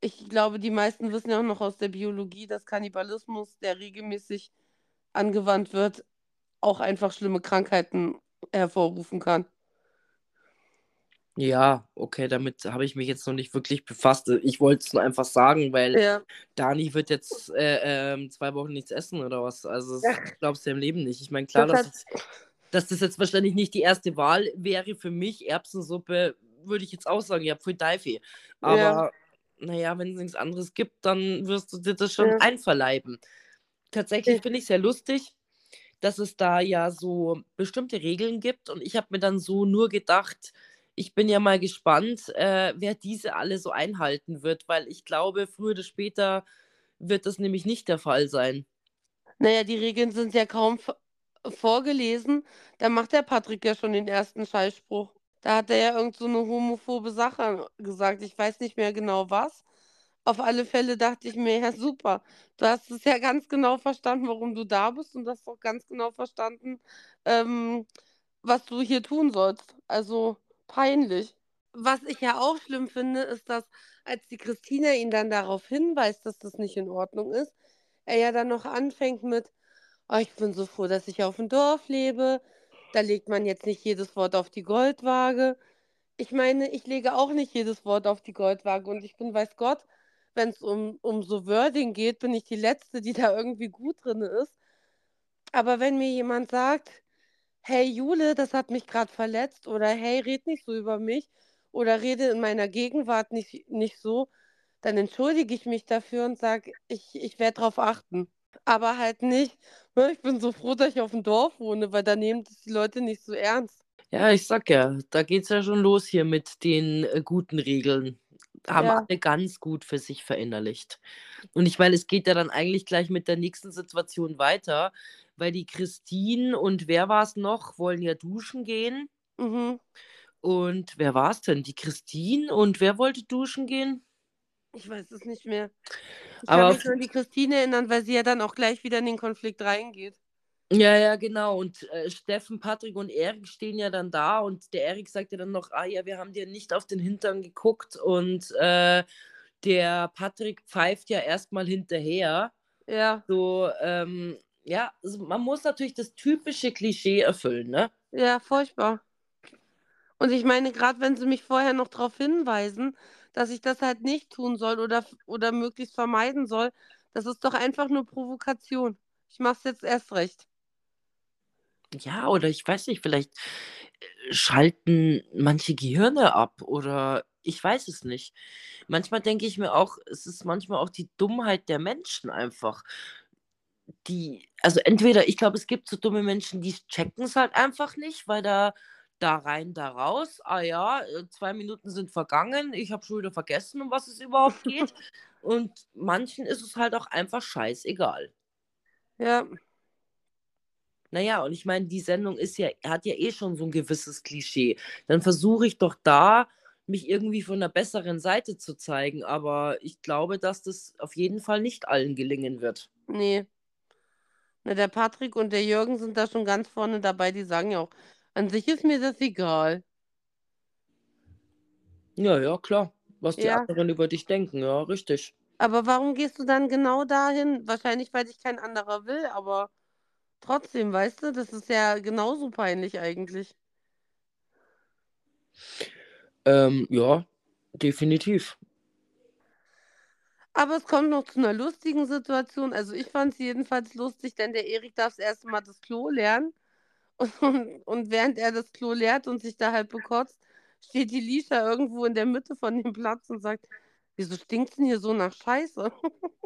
ich glaube, die meisten wissen ja auch noch aus der Biologie, dass Kannibalismus, der regelmäßig angewandt wird, auch einfach schlimme Krankheiten hervorrufen kann. Ja, okay, damit habe ich mich jetzt noch nicht wirklich befasst. Ich wollte es nur einfach sagen, weil Ja. Dani wird jetzt äh, ähm, zwei Wochen nichts essen oder was. Also, das Ja. glaubst du im Leben nicht. Ich meine, klar, Das dass, es- dass das jetzt wahrscheinlich nicht die erste Wahl wäre für mich. Erbsensuppe würde ich jetzt auch sagen, ja, pfui Teufel. Aber naja, wenn es nichts anderes gibt, dann wirst du dir das schon Ja. einverleiben. Tatsächlich Ja. finde ich es sehr lustig, dass es da ja so bestimmte Regeln gibt. Und ich habe mir dann so nur gedacht, ich bin ja mal gespannt, äh, wer diese alle so einhalten wird, weil ich glaube, früher oder später wird das nämlich nicht der Fall sein. Naja, die Regeln sind ja kaum vorgelesen. Da macht der Patrick ja schon den ersten Scheißspruch. Da hat er ja irgend so eine homophobe Sache gesagt. Ich weiß nicht mehr genau was. Auf alle Fälle dachte ich mir, ja super, du hast es ja ganz genau verstanden, warum du da bist und hast auch ganz genau verstanden, ähm, was du hier tun sollst. Also peinlich. Was ich ja auch schlimm finde, ist, dass als die Christina ihn dann darauf hinweist, dass das nicht in Ordnung ist, er ja dann noch anfängt mit, oh, ich bin so froh, dass ich auf dem Dorf lebe. Da legt man jetzt nicht jedes Wort auf die Goldwaage. Ich meine, ich lege auch nicht jedes Wort auf die Goldwaage und ich bin, weiß Gott, wenn es um, um so Wording geht, bin ich die Letzte, die da irgendwie gut drin ist. Aber wenn mir jemand sagt, hey Jule, das hat mich gerade verletzt oder hey, red nicht so über mich oder rede in meiner Gegenwart nicht, nicht so, dann entschuldige ich mich dafür und sage, ich, ich werde darauf achten. Aber halt nicht, ne, ich bin so froh, dass ich auf dem Dorf wohne, weil da nehmen das die Leute nicht so ernst. Ja, ich sag ja, da geht's ja schon los hier mit den äh, guten Regeln. Haben Ja. alle ganz gut für sich verinnerlicht. Und ich meine, es geht ja dann eigentlich gleich mit der nächsten Situation weiter, weil die Christine und wer war es noch, wollen ja duschen gehen. Mhm. Und wer war es denn? Die Christine und wer wollte duschen gehen? Ich weiß es nicht mehr. Ich Aber kann mich nur an die Christine erinnern, weil sie ja dann auch gleich wieder in den Konflikt reingeht. Ja, ja, genau. Und äh, Steffen, Patrick und Erik stehen ja dann da und der Erik sagt ja dann noch, ah ja, wir haben dir nicht auf den Hintern geguckt und äh, der Patrick pfeift ja erstmal hinterher. Ja, So, ähm, ja, also man muss natürlich das typische Klischee erfüllen, ne? ja, furchtbar. Und ich meine, gerade wenn sie mich vorher noch darauf hinweisen, dass ich das halt nicht tun soll oder, oder möglichst vermeiden soll, das ist doch einfach nur Provokation. Ich mach's jetzt erst recht. Ja, oder ich weiß nicht, vielleicht äh, schalten manche Gehirne ab oder ich weiß es nicht. Manchmal denke ich mir auch, es ist manchmal auch die Dummheit der Menschen einfach. Die, also entweder, ich glaube, es gibt so dumme Menschen, die checken es halt einfach nicht, weil da, da rein, da raus, ah ja, äh, zwei Minuten sind vergangen, ich habe schon wieder vergessen, um was es überhaupt geht. Und manchen ist es halt auch einfach scheißegal. Ja, Naja, und ich meine, die Sendung ist ja, hat ja eh schon so ein gewisses Klischee. Dann versuche ich doch da, mich irgendwie von einer besseren Seite zu zeigen. Aber ich glaube, dass das auf jeden Fall nicht allen gelingen wird. nee. Na, der Patrick und der Jürgen sind da schon ganz vorne dabei. Die sagen ja auch, an sich ist mir das egal. Ja, ja, klar. Was die Ja. anderen über dich denken, ja, richtig. Aber warum gehst du dann genau dahin? Wahrscheinlich, weil dich kein anderer will, aber trotzdem, weißt du, das ist ja genauso peinlich eigentlich. Ähm, ja, definitiv. Aber es kommt noch zu einer lustigen Situation. Also ich fand es jedenfalls lustig, denn der Erik darf das erste Mal das Klo lernen. Und, und, während er das Klo leert und sich da halt bekotzt, steht die Lisha irgendwo in der Mitte von dem Platz und sagt, wieso stinkt's denn hier so nach Scheiße?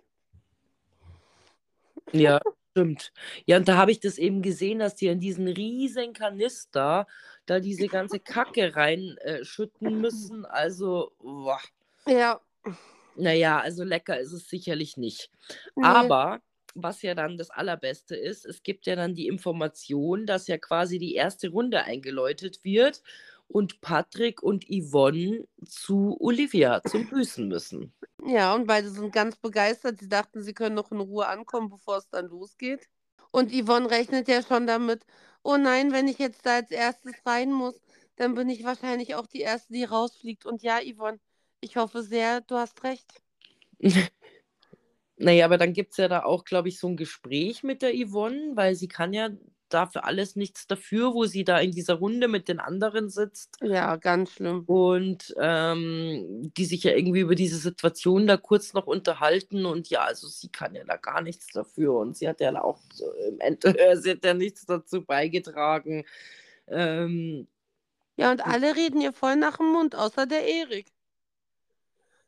Ja, stimmt. Ja, und da habe ich das eben gesehen, dass die in diesen riesen Kanister da diese ganze Kacke reinschütten müssen. Also, boah. Ja, Naja, also lecker ist es sicherlich nicht. nee. Aber was ja dann das Allerbeste ist, es gibt ja dann die Information, dass ja quasi die erste Runde eingeläutet wird und Patrick und Yvonne zu Olivia zum Büßen müssen. Ja, und beide sind ganz begeistert. Sie dachten, sie können noch in Ruhe ankommen, bevor es dann losgeht. Und Yvonne rechnet ja schon damit, oh nein, wenn ich jetzt da als erstes rein muss, dann bin ich wahrscheinlich auch die Erste, die rausfliegt. Und ja, Yvonne, ich hoffe sehr, du hast recht. naja, aber dann gibt es ja da auch, glaube ich, so ein Gespräch mit der Yvonne, weil sie kann ja dafür alles nichts dafür, wo sie da in dieser Runde mit den anderen sitzt. Ja, ganz schlimm. Und ähm, die sich ja irgendwie über diese Situation da kurz noch unterhalten und ja, also sie kann ja da gar nichts dafür und sie hat ja auch so im Ende, sie hat ja nichts dazu beigetragen. Ähm, ja, und alle reden ihr voll nach dem Mund, außer der Erik.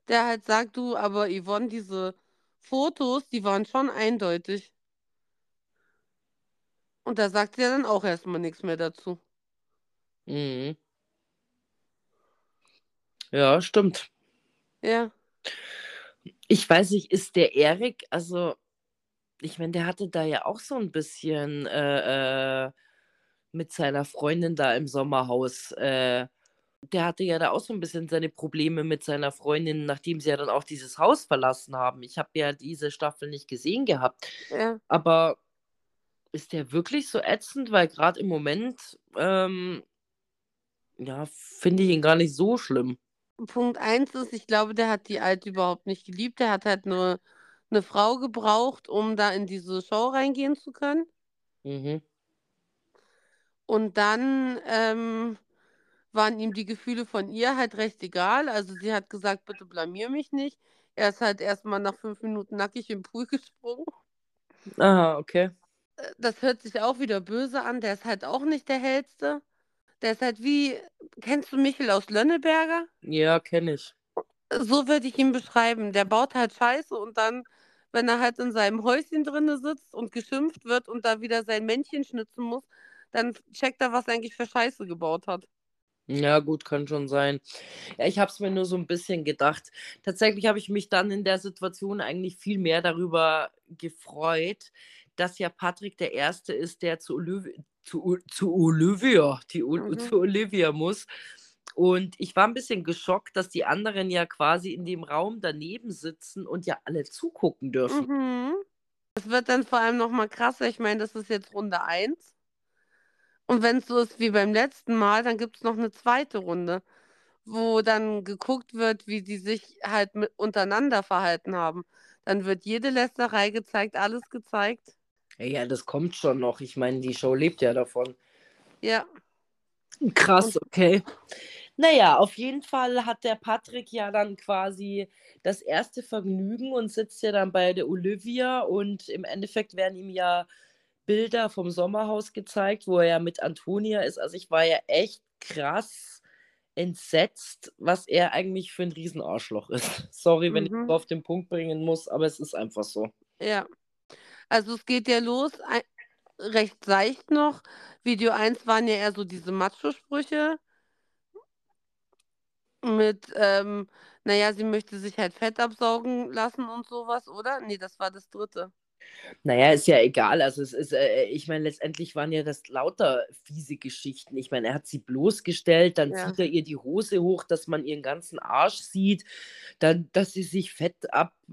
Der halt sagt, du, aber Yvonne, diese Fotos, die waren schon eindeutig. Und da sagt sie ja dann auch erstmal nichts mehr dazu. Mhm. Ja, stimmt. Ja. Ich weiß nicht, ist der Erik, also ich meine, der hatte da ja auch so ein bisschen äh, äh, mit seiner Freundin da im Sommerhaus. Äh, der hatte ja da auch so ein bisschen seine Probleme mit seiner Freundin, nachdem sie ja dann auch dieses Haus verlassen haben. Ich habe ja diese Staffel nicht gesehen gehabt. Ja. Aber ist der wirklich so ätzend? Weil gerade im Moment, ähm, ja, finde ich ihn gar nicht so schlimm. Punkt 1 ist, ich glaube, der hat die Alte überhaupt nicht geliebt. Der hat halt nur eine Frau gebraucht, um da in diese Show reingehen zu können. Mhm. Und dann ähm, waren ihm die Gefühle von ihr halt recht egal. Also sie hat gesagt, bitte blamier mich nicht. Er ist halt erstmal nach fünf Minuten nackig im Pool gesprungen. Ah, okay das hört sich auch wieder böse an. Der ist halt auch nicht der hellste. Der ist halt wie, kennst du Michel aus Lönneberger? Ja, kenne ich. So würde ich ihn beschreiben. Der baut halt Scheiße und dann, wenn er halt in seinem Häuschen drinne sitzt und geschimpft wird und da wieder sein Männchen schnitzen muss, dann checkt er, was er eigentlich für Scheiße gebaut hat. Ja, gut, kann schon sein. Ja, ich habe es mir nur so ein bisschen gedacht. Tatsächlich habe ich mich dann in der Situation eigentlich viel mehr darüber gefreut, dass ja Patrick der Erste ist, der zu, Olivia, zu, zu Olivia, die, mhm. zu Olivia muss. Und ich war ein bisschen geschockt, dass die anderen ja quasi in dem Raum daneben sitzen und ja alle zugucken dürfen. Mhm. Das wird dann vor allem nochmal krasser. Ich meine, das ist jetzt Runde 1. Und wenn es so ist wie beim letzten Mal, dann gibt es noch eine zweite Runde, wo dann geguckt wird, wie die sich halt mit untereinander verhalten haben. Dann wird jede Lästerei gezeigt, alles gezeigt. Ja, das kommt schon noch. Ich meine, die Show lebt ja davon. Ja. Krass, okay. Naja, auf jeden Fall hat der Patrick ja dann quasi das erste Vergnügen und sitzt ja dann bei der Olivia und im Endeffekt werden ihm ja Bilder vom Sommerhaus gezeigt, wo er ja mit Antonia ist. Also ich war ja echt krass entsetzt, was er eigentlich für ein Riesenarschloch ist. Sorry, wenn mhm. ich es auf den Punkt bringen muss, aber es ist einfach so. Ja. Also es geht ja los, ein, recht seicht noch. Video 1 waren ja eher so diese Macho-Sprüche mit, ähm, naja, sie möchte sich halt Fett absaugen lassen und sowas, oder? Nee, das war das dritte. Naja, ist ja egal. Also es ist, äh, ich meine, letztendlich waren ja das lauter fiese Geschichten. Ich meine, er hat sie bloßgestellt, dann ja. zieht er ihr die Hose hoch, dass man ihren ganzen Arsch sieht, dann, dass sie sich Fett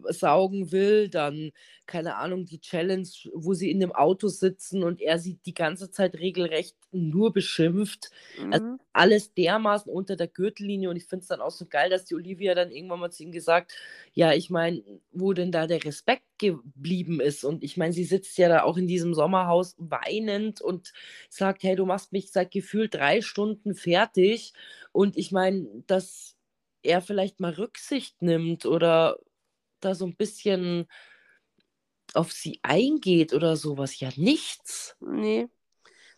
absaugen will, dann, keine Ahnung, die Challenge, wo sie in dem Auto sitzen und er sie die ganze Zeit regelrecht nur beschimpft. Also mhm. Also alles dermaßen unter der Gürtellinie und ich finde es dann auch so geil, dass die Olivia dann irgendwann mal zu ihm gesagt, ja, ich meine, wo denn da der Respekt geblieben ist und ich meine, sie sitzt ja da auch in diesem Sommerhaus weinend und sagt, hey, du machst mich seit gefühlt drei Stunden fertig und ich meine, dass er vielleicht mal Rücksicht nimmt oder da so ein bisschen auf sie eingeht oder sowas, ja nichts. Nee.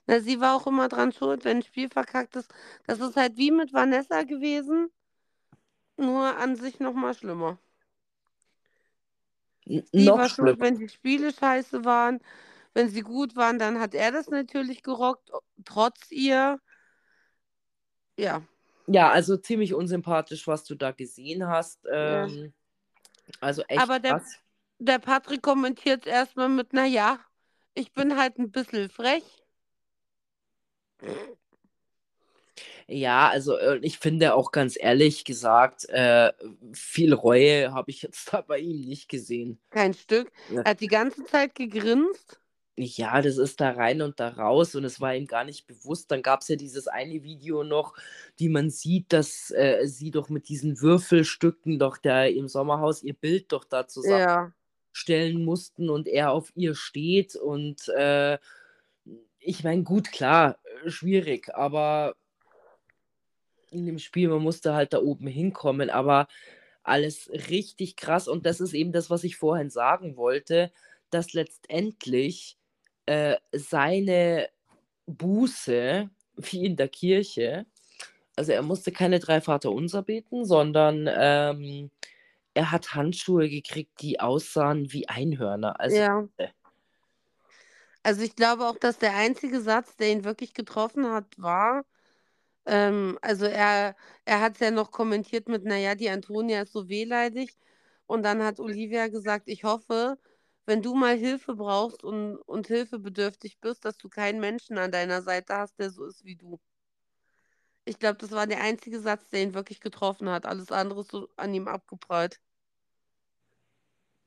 Na, sie war auch immer dran schuld, wenn ein Spiel verkackt ist. Das ist halt wie mit Vanessa gewesen, nur an sich nochmal schlimmer. N sie noch war schuld, wenn die Spiele scheiße waren. Wenn sie gut waren, dann hat er das natürlich gerockt, trotz ihr. Ja. Ja, also ziemlich unsympathisch, was du da gesehen hast. Ähm, ja. Also echt Aber der, krass. der Patrick kommentiert erstmal mit, naja, ich bin halt ein bisschen frech. Ja, also äh, ich finde auch ganz ehrlich gesagt, äh, viel Reue habe ich jetzt da bei ihm nicht gesehen. Kein Stück. Er hat die ganze Zeit gegrinst. Ja, das ist da rein und da raus und es war ihm gar nicht bewusst. Dann gab es ja dieses eine Video noch, die man sieht, dass äh, sie doch mit diesen Würfelstücken doch da im Sommerhaus ihr Bild doch da zusammenstellen Ja. mussten und er auf ihr steht. Und äh, ich meine, gut, klar, äh, schwierig, aber in dem Spiel, man musste halt da oben hinkommen, aber alles richtig krass. Und das ist eben das, was ich vorhin sagen wollte, dass letztendlich äh, seine Buße, wie in der Kirche, also er musste keine drei Vaterunser beten, sondern ähm, er hat Handschuhe gekriegt, die aussahen wie Einhörner. Also, Ja. Also ich glaube auch, dass der einzige Satz, der ihn wirklich getroffen hat, war, ähm, also er, er hat es ja noch kommentiert mit, naja, die Antonia ist so wehleidig. Und dann hat Olivia gesagt, ich hoffe, wenn du mal Hilfe brauchst und, und hilfebedürftig bist, dass du keinen Menschen an deiner Seite hast, der so ist wie du. Ich glaube, das war der einzige Satz, der ihn wirklich getroffen hat. Alles andere ist so an ihm abgeprallt.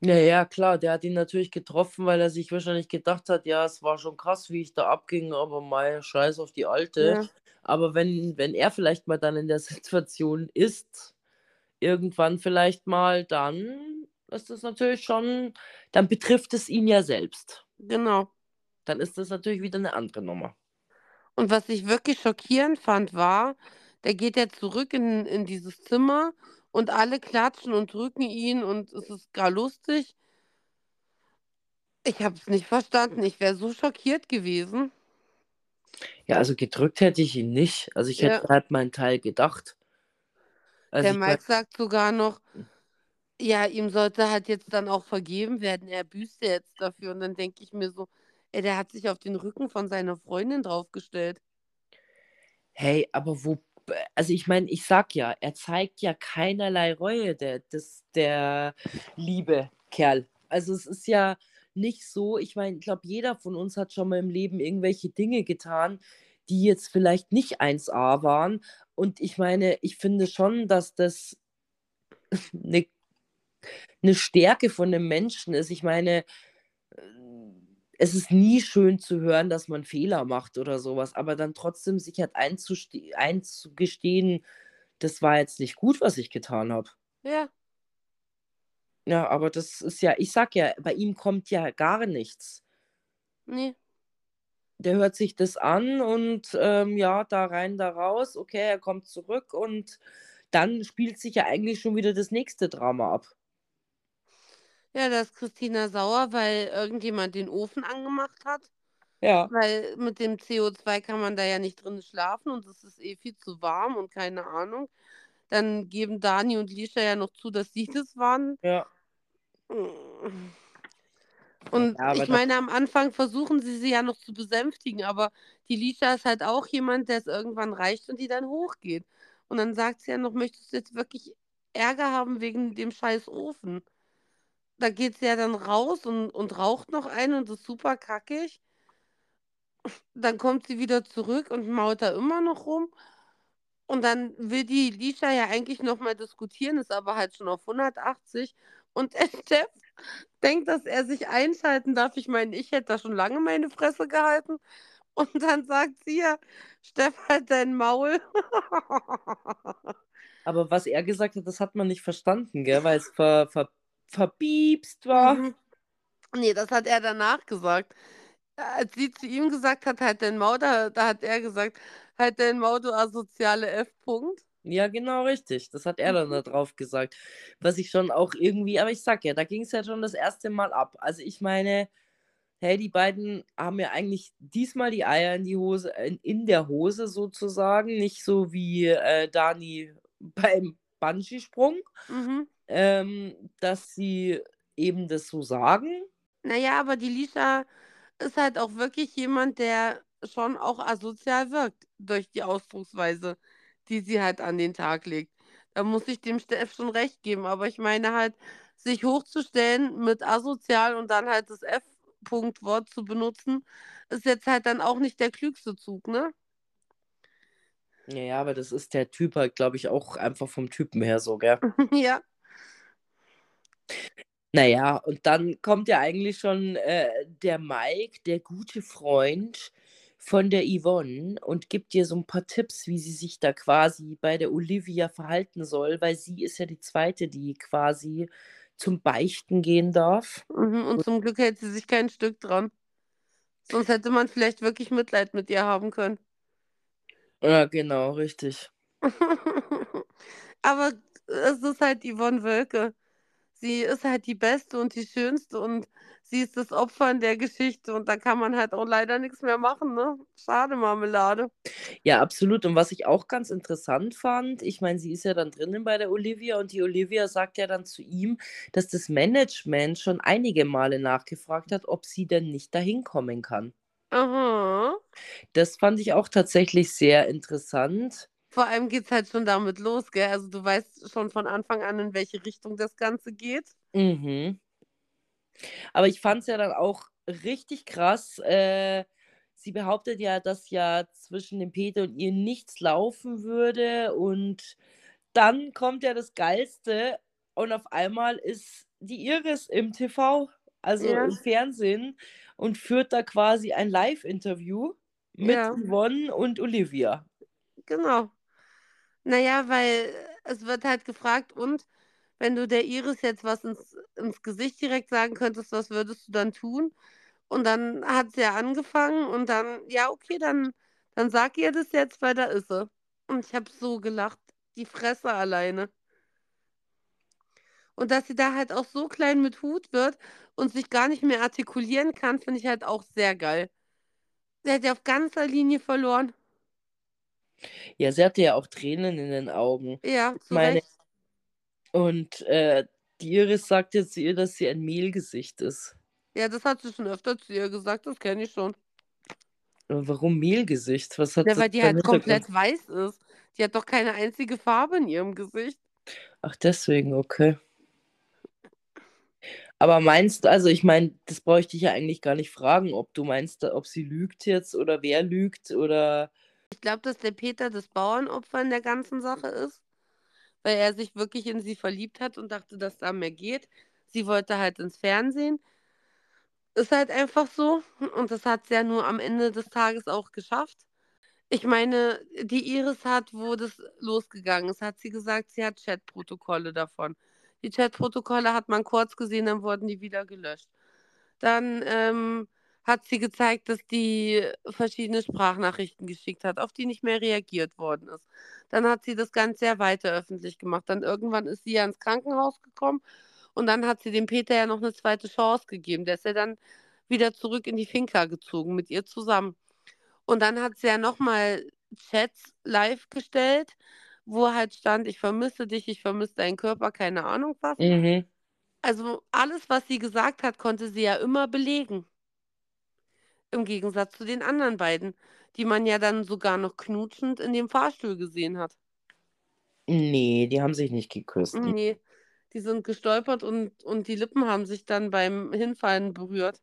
Ja, ja, klar, der hat ihn natürlich getroffen, weil er sich wahrscheinlich gedacht hat, ja, es war schon krass, wie ich da abging, aber mein Scheiß auf die Alte. Ja. Aber wenn, wenn er vielleicht mal dann in der Situation ist, irgendwann vielleicht mal, dann ist natürlich schon, dann betrifft es ihn ja selbst. Genau. Dann ist das natürlich wieder eine andere Nummer. Und was ich wirklich schockierend fand, war, der geht ja zurück in, in dieses Zimmer und alle klatschen und drücken ihn und es ist gar lustig. Ich habe es nicht verstanden. Ich wäre so schockiert gewesen. Ja, also gedrückt hätte ich ihn nicht. Also ich Ja. hätte halt meinen Teil gedacht. Also Der Mike sagt sogar noch, ja, ihm sollte halt jetzt dann auch vergeben werden. Er büßt jetzt dafür. Und dann denke ich mir so, ey, der hat sich auf den Rücken von seiner Freundin draufgestellt. hey, aber wo, also ich meine, ich sag ja, er zeigt ja keinerlei Reue, der, das, der liebe Kerl. Also es ist ja nicht so, ich meine, ich glaube, jeder von uns hat schon mal im Leben irgendwelche Dinge getan, die jetzt vielleicht nicht 1A waren. Und ich meine, ich finde schon, dass das eine, eine Stärke von einem Menschen ist. Ich meine, äh, es ist nie schön zu hören, dass man Fehler macht oder sowas, aber dann trotzdem sich halt einzugestehen, das war jetzt nicht gut, was ich getan habe. Ja, Ja, aber das ist ja, ich sag ja, bei ihm kommt ja gar nichts. nee. Der hört sich das an und ähm, ja, da rein, da raus, okay, er kommt zurück und dann spielt sich ja eigentlich schon wieder das nächste Drama ab. Ja, da ist Christina sauer, weil irgendjemand den Ofen angemacht hat. Ja. Weil mit dem CO2 kann man da ja nicht drin schlafen und es ist eh viel zu warm und keine Ahnung. Dann geben Dani und Lisha ja noch zu, dass sie das waren. Ja. Und Ja, ich meine, am Anfang versuchen sie sie ja noch zu besänftigen, aber die Lisha ist halt auch jemand, der es irgendwann reicht und die dann hochgeht. Und dann sagt sie ja noch, möchtest du jetzt wirklich Ärger haben wegen dem scheiß Ofen? Da geht sie ja dann raus und, und raucht noch einen und ist super kackig. Dann kommt sie wieder zurück und mault da immer noch rum. Und dann will die Lisha ja eigentlich nochmal diskutieren, ist aber halt schon auf 180. Und der Chef denkt, dass er sich einschalten darf. Ich meine, ich hätte da schon lange meine Fresse gehalten. Und dann sagt sie ja, Steff, halt dein Maul. Aber was er gesagt hat, das hat man nicht verstanden, gell? Weil es ver, ver, verbiebst war. Mhm. Nee, das hat er danach gesagt. Als sie zu ihm gesagt hat, halt dein Maul, da, da hat er gesagt, halt dein Maul, du asoziale F-Punkt. Ja, genau richtig. Das hat er dann da drauf gesagt. Was ich schon auch irgendwie, aber ich sag ja, da ging es ja schon das erste Mal ab. Also ich meine, hey, die beiden haben ja eigentlich diesmal die Eier in die Hose, in, in der Hose sozusagen, nicht so wie äh, Dani beim Bungee-Sprung, Mhm. Ähm, dass sie eben das so sagen. Naja, aber die Lisha ist halt auch wirklich jemand, der schon auch asozial wirkt durch die Ausdrucksweise, die sie halt an den Tag legt. Da muss ich dem Steff schon recht geben. Aber ich meine halt, sich hochzustellen mit asozial und dann halt das F-Punkt-Wort zu benutzen, ist jetzt halt dann auch nicht der klügste Zug, ne? Ja, aber das ist der Typ halt, glaube ich, auch einfach vom Typen her so, gell? Ja. Na ja, und dann kommt ja eigentlich schon, äh, der Mike, der gute Freund von der Yvonne und gibt ihr so 'n paar Tipps, wie sie sich da quasi bei der Olivia verhalten soll, weil sie ist ja die Zweite, die quasi zum Beichten gehen darf. Mhm, und zum Glück hält sie sich kein Stück dran. Sonst hätte man vielleicht wirklich Mitleid mit ihr haben können. Ja, genau, richtig. Aber es ist halt Yvonne Wölke. Sie ist halt die Beste und die Schönste und sie ist das Opfer in der Geschichte und da kann man halt auch leider nix mehr machen, ne? Schade, Marmelade. Ja, absolut. Und was ich auch ganz interessant fand, ich meine, sie ist ja dann drinnen bei der Olivia und die Olivia sagt ja dann zu ihm, dass das Management schon einige Male nachgefragt hat, ob sie denn nicht da hinkommen kann. Aha. Das fand ich auch tatsächlich sehr interessant. Vor allem geht's halt schon damit los, gell? Also, du weißt schon von Anfang an, in welche Richtung das Ganze geht. Mhm. Aber ich fand's ja dann auch richtig krass, äh, sie behauptet ja, dass ja zwischen dem Peter und ihr nichts laufen würde und dann kommt ja das Geilste und auf einmal ist die Iris im TV, also Ja. im Fernsehen und führt da quasi ein Live-Interview mit Ja. Yvonne und Olivia. Genau. Na ja, weil es wird halt gefragt: „Und wenn du der Iris jetzt was ins ins Gesicht direkt sagen könntest, was würdest du dann tun?“ Und dann hat sie ja angefangen und dann: „Ja, okay, dann dann sag ihr das jetzt, weil da ist sie.“ Und ich habe so gelacht, die Fresse alleine. Und dass sie da halt auch so klein mit Hut wird und sich gar nicht mehr artikulieren kann, finde ich halt auch sehr geil. Sie hat ja auf ganzer Linie verloren. Ja, sie hatte ja auch Tränen in den Augen. Ja, zu meine Recht. und, äh, die Iris sagt ja zu ihr, dass sie ein Mehlgesicht ist. Ja, das hat sie schon öfter zu ihr gesagt, das kenne ich schon. Aber warum Mehlgesicht? Was hat Ja, weil die halt komplett weiß ist. Die hat doch keine einzige Farbe in ihrem Gesicht. Ach, deswegen, okay. Aber meinst also, ich meine, das bräuchte ich ja eigentlich gar nicht fragen, ob du meinst, ob sie lügt jetzt oder wer lügt oder Ich glaube, dass der Peter das Bauernopfer in der ganzen Sache ist, weil er sich wirklich in sie verliebt hat und dachte, dass da mehr geht. Sie wollte halt ins Fernsehen. Ist halt einfach so und das hat sie ja nur am Ende des Tages auch geschafft. Ich meine, die Iris hat, wo das losgegangen ist, hat sie gesagt, sie hat Chatprotokolle davon. Die Chatprotokolle hat man kurz gesehen, dann wurden die wieder gelöscht. Dann, ähm, hat sie gezeigt, dass die verschiedene Sprachnachrichten geschickt hat, auf die nicht mehr reagiert worden ist. Dann hat sie das Ganze ja weiter öffentlich gemacht. Dann irgendwann ist sie ja ins Krankenhaus gekommen und dann hat sie dem Peter ja noch 'ne zweite Chance gegeben. Der ist ja dann wieder zurück in die Finca gezogen mit ihr zusammen. Und dann hat sie ja noch mal Chats live gestellt, wo halt stand: „Ich vermisse dich, ich vermisse deinen Körper“, keine Ahnung was. Mhm. Also, alles, was sie gesagt hat, konnte sie ja immer belegen. Im Gegensatz zu den anderen beiden, die man ja dann sogar noch knutschend in dem Fahrstuhl gesehen hat. Ne, die haben sich nicht geküsst. Ne, die sind gestolpert und und die Lippen haben sich dann beim Hinfallen berührt.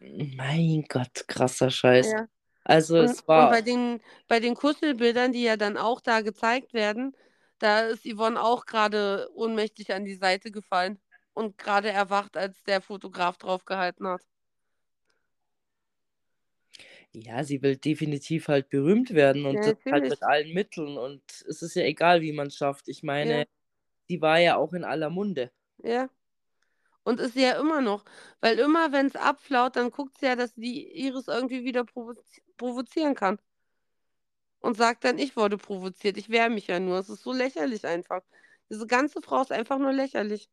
Mein Gott, krasser Scheiß. Ja. Also, Und es und war bei den bei den Kuschelbildern, die ja dann auch da gezeigt werden, da ist Yvonne auch grade ohnmächtig an die Seite gefallen und grade erwacht, als der Fotograf drauf gehalten hat. Ja, sie will definitiv halt berühmt werden und Ja, das halt mit allen Mitteln und es ist ja egal, wie man's schafft. Ich meine, Ja. sie war ja auch in aller Munde. Ja. Und ist sie ja immer noch, weil immer, wenn's abflaut, dann guckt sie ja, dass die Iris irgendwie wieder provoz provozieren kann. Und sagt dann: „Ich wurde provoziert, ich wehre mich ja nur.“ Es ist so lächerlich einfach. Diese ganze Frau ist einfach nur lächerlich.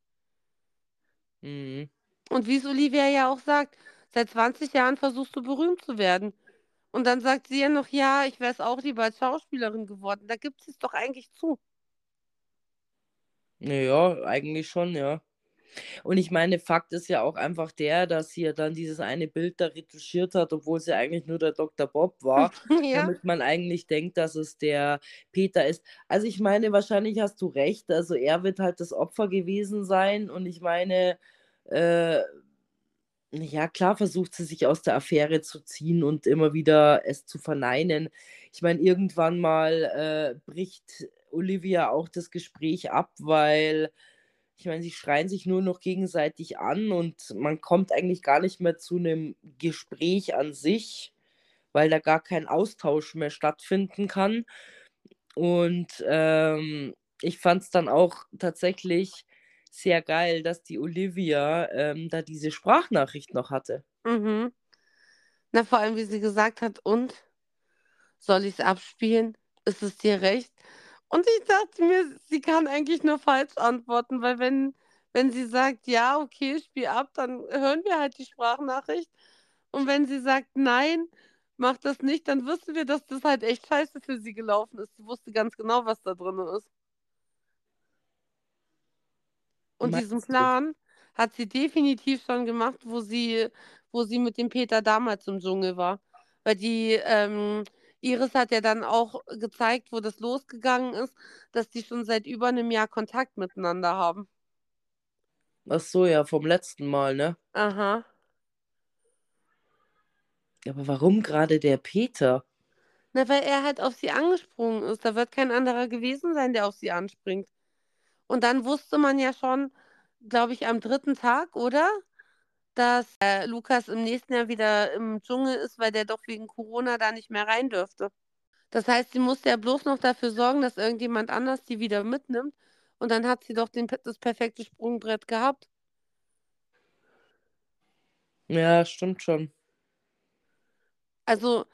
Mhm. Und wie's Olivia ja auch sagt: „Seit 20 Jahren versuchst du berühmt zu werden.“ Und dann sagt sie ja noch: „Ja, ich wäre es auch lieber als Schauspielerin geworden.“ Da gibt sie's doch eigentlich zu. Na ja, eigentlich schon, ja. Und ich meine, Fakt ist ja auch einfach der, dass sie ja dann dieses eine Bild da retuschiert hat, obwohl sie eigentlich nur der Dr. Bob war, Ja. damit man eigentlich denkt, dass es der Peter ist. Also, ich meine, wahrscheinlich hast du recht, also, er wird halt das Opfer gewesen sein und ich meine, äh, Ja, klar versucht sie sich aus der Affäre zu ziehen und immer wieder es zu verneinen. Ich meine, irgendwann mal, äh, bricht Olivia auch das Gespräch ab, weil ich meine, sie schreien sich nur noch gegenseitig an und man kommt eigentlich gar nicht mehr zu einem Gespräch an sich, weil da gar kein Austausch mehr stattfinden kann. Und, ähm, ich fand es dann auch tatsächlich sehr geil, dass die Olivia, ähm, da diese Sprachnachricht noch hatte. Mhm. Na, vor allem, wie sie gesagt hat: „Und? Soll ich's abspielen? Ist es dir recht?“ Und ich dachte mir, sie kann eigentlich nur falsch antworten, weil wenn wenn sie sagt: „Ja, okay, spiel ab“, dann hören wir halt die Sprachnachricht. Und wenn sie sagt: „Nein, mach das nicht“, dann wissen wir, dass das halt echt scheiße für sie gelaufen ist. Sie wusste ganz genau, was da drin ist. Und diesen du? Plan hat sie definitiv schon gemacht, wo sie wo sie mit dem Peter damals im Dschungel war. Weil die, ähm Iris hat ja dann auch gezeigt, wo das losgegangen ist, dass die schon seit über 'nem Jahr Kontakt miteinander haben. Ach so, ja, vom letzten Mal, ne? Aha. Aber warum gerade der Peter? Na, weil er halt auf sie angesprungen ist. Da wird kein anderer gewesen sein, der auf sie anspringt. Und dann wusste man ja schon, glaube ich, am 3. Tag, oder? Dass, äh, Lukas im nächsten Jahr wieder im Dschungel ist, weil der doch wegen Corona da nicht mehr rein dürfte. Das heißt, sie musste ja bloß noch dafür sorgen, dass irgendjemand anders die wieder mitnimmt und dann hat sie doch den das perfekte Sprungbrett gehabt. Ja, stimmt schon. Also,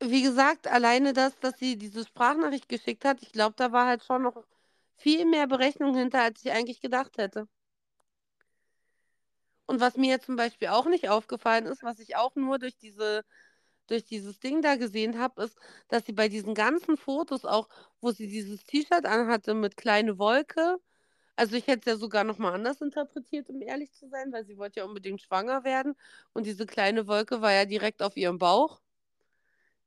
wie gesagt, alleine das, dass sie diese Sprachnachricht geschickt hat, ich glaube, da war halt schon noch viel mehr Berechnung hinter, als ich eigentlich gedacht hätte. Und was mir zum Beispiel auch nicht aufgefallen ist, was ich auch nur durch diese durch dieses Ding da gesehen habe, ist, dass sie bei diesen ganzen Fotos auch, wo sie dieses T-Shirt anhatte mit kleine Wolke also, ich hätte es ja sogar noch mal anders interpretiert, um ehrlich zu sein, weil sie wollte ja unbedingt schwanger werden und diese kleine Wolke war ja direkt auf ihrem Bauch.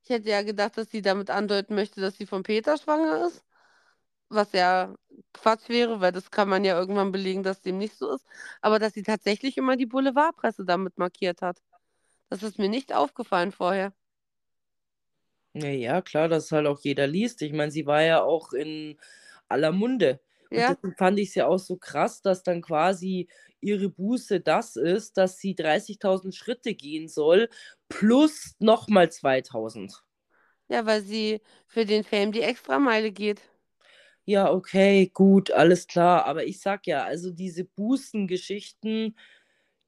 Ich hätte ja gedacht, dass sie damit andeuten möchte, dass sie von Peter schwanger ist, was ja Quatsch wäre, weil das kann man ja irgendwann belegen, dass dem nicht so ist. Aber dass sie tatsächlich immer die Boulevardpresse damit markiert hat. Das ist mir nicht aufgefallen vorher. Ja, ja, klar, dass halt auch jeder liest. Ich meine, sie war ja auch in aller Munde. Und Ja. deswegen fand ich's ja auch so krass, dass dann quasi ihre Buße das ist, dass sie 30.000 Schritte gehen soll plus noch mal 2.000. Ja, weil sie für den Fame die Extrameile geht. Ja, okay, gut, alles klar. Aber ich sage ja, also diese Bußengeschichten,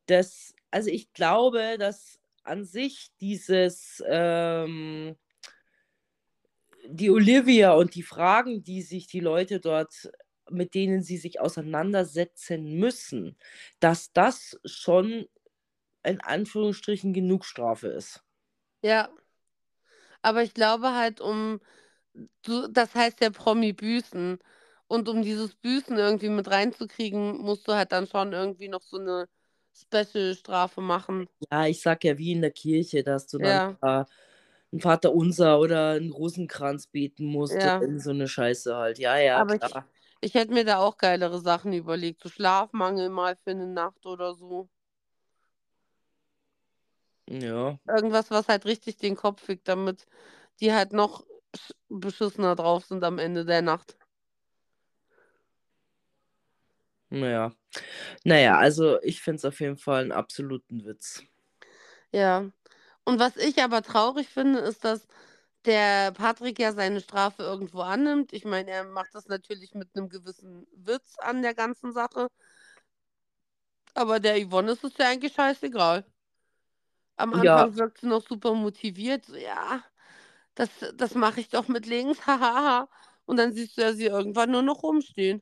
das also ich glaube, dass an sich dieses, ähm die Olivia und die Fragen, die sich die Leute dort mit denen sie sich auseinandersetzen müssen, dass das schon in Anführungsstrichen genug Strafe ist. Ja. Aber ich glaube halt, um du das heißt ja Promi büßen. Und um dieses Büßen irgendwie mit reinzukriegen, musst du halt dann schon irgendwie noch so 'ne Special-Strafe machen. Ja, ich sage ja, wie in der Kirche, dass du dann Ja. da 'n Vaterunser oder 'n Rosenkranz beten musst, Ja. so 'ne Scheiße halt. Ja, ja, Aber ich klar. ich hätte mir da auch geilere Sachen überlegt, so Schlafmangel mal für 'ne Nacht oder so. Ja. Irgendwas, was halt richtig den Kopf fickt, damit die halt noch beschissener drauf sind am Ende der Nacht. Na ja. Na ja, also ich finde es auf jeden Fall 'n absoluten Witz. Ja. Und was ich aber traurig finde, ist, dass der Patrick ja seine Strafe irgendwo annimmt. Ich meine, er macht das natürlich mit 'nem gewissen Witz an der ganzen Sache. Aber der Yvonne ist es ja eigentlich scheißegal. Am Ja. Anfang wirkt sie noch super motiviert, so: „Ja, das das mache ich doch mit links, ha, ha, ha.“ Und dann siehst du ja sie irgendwann nur noch rumstehen.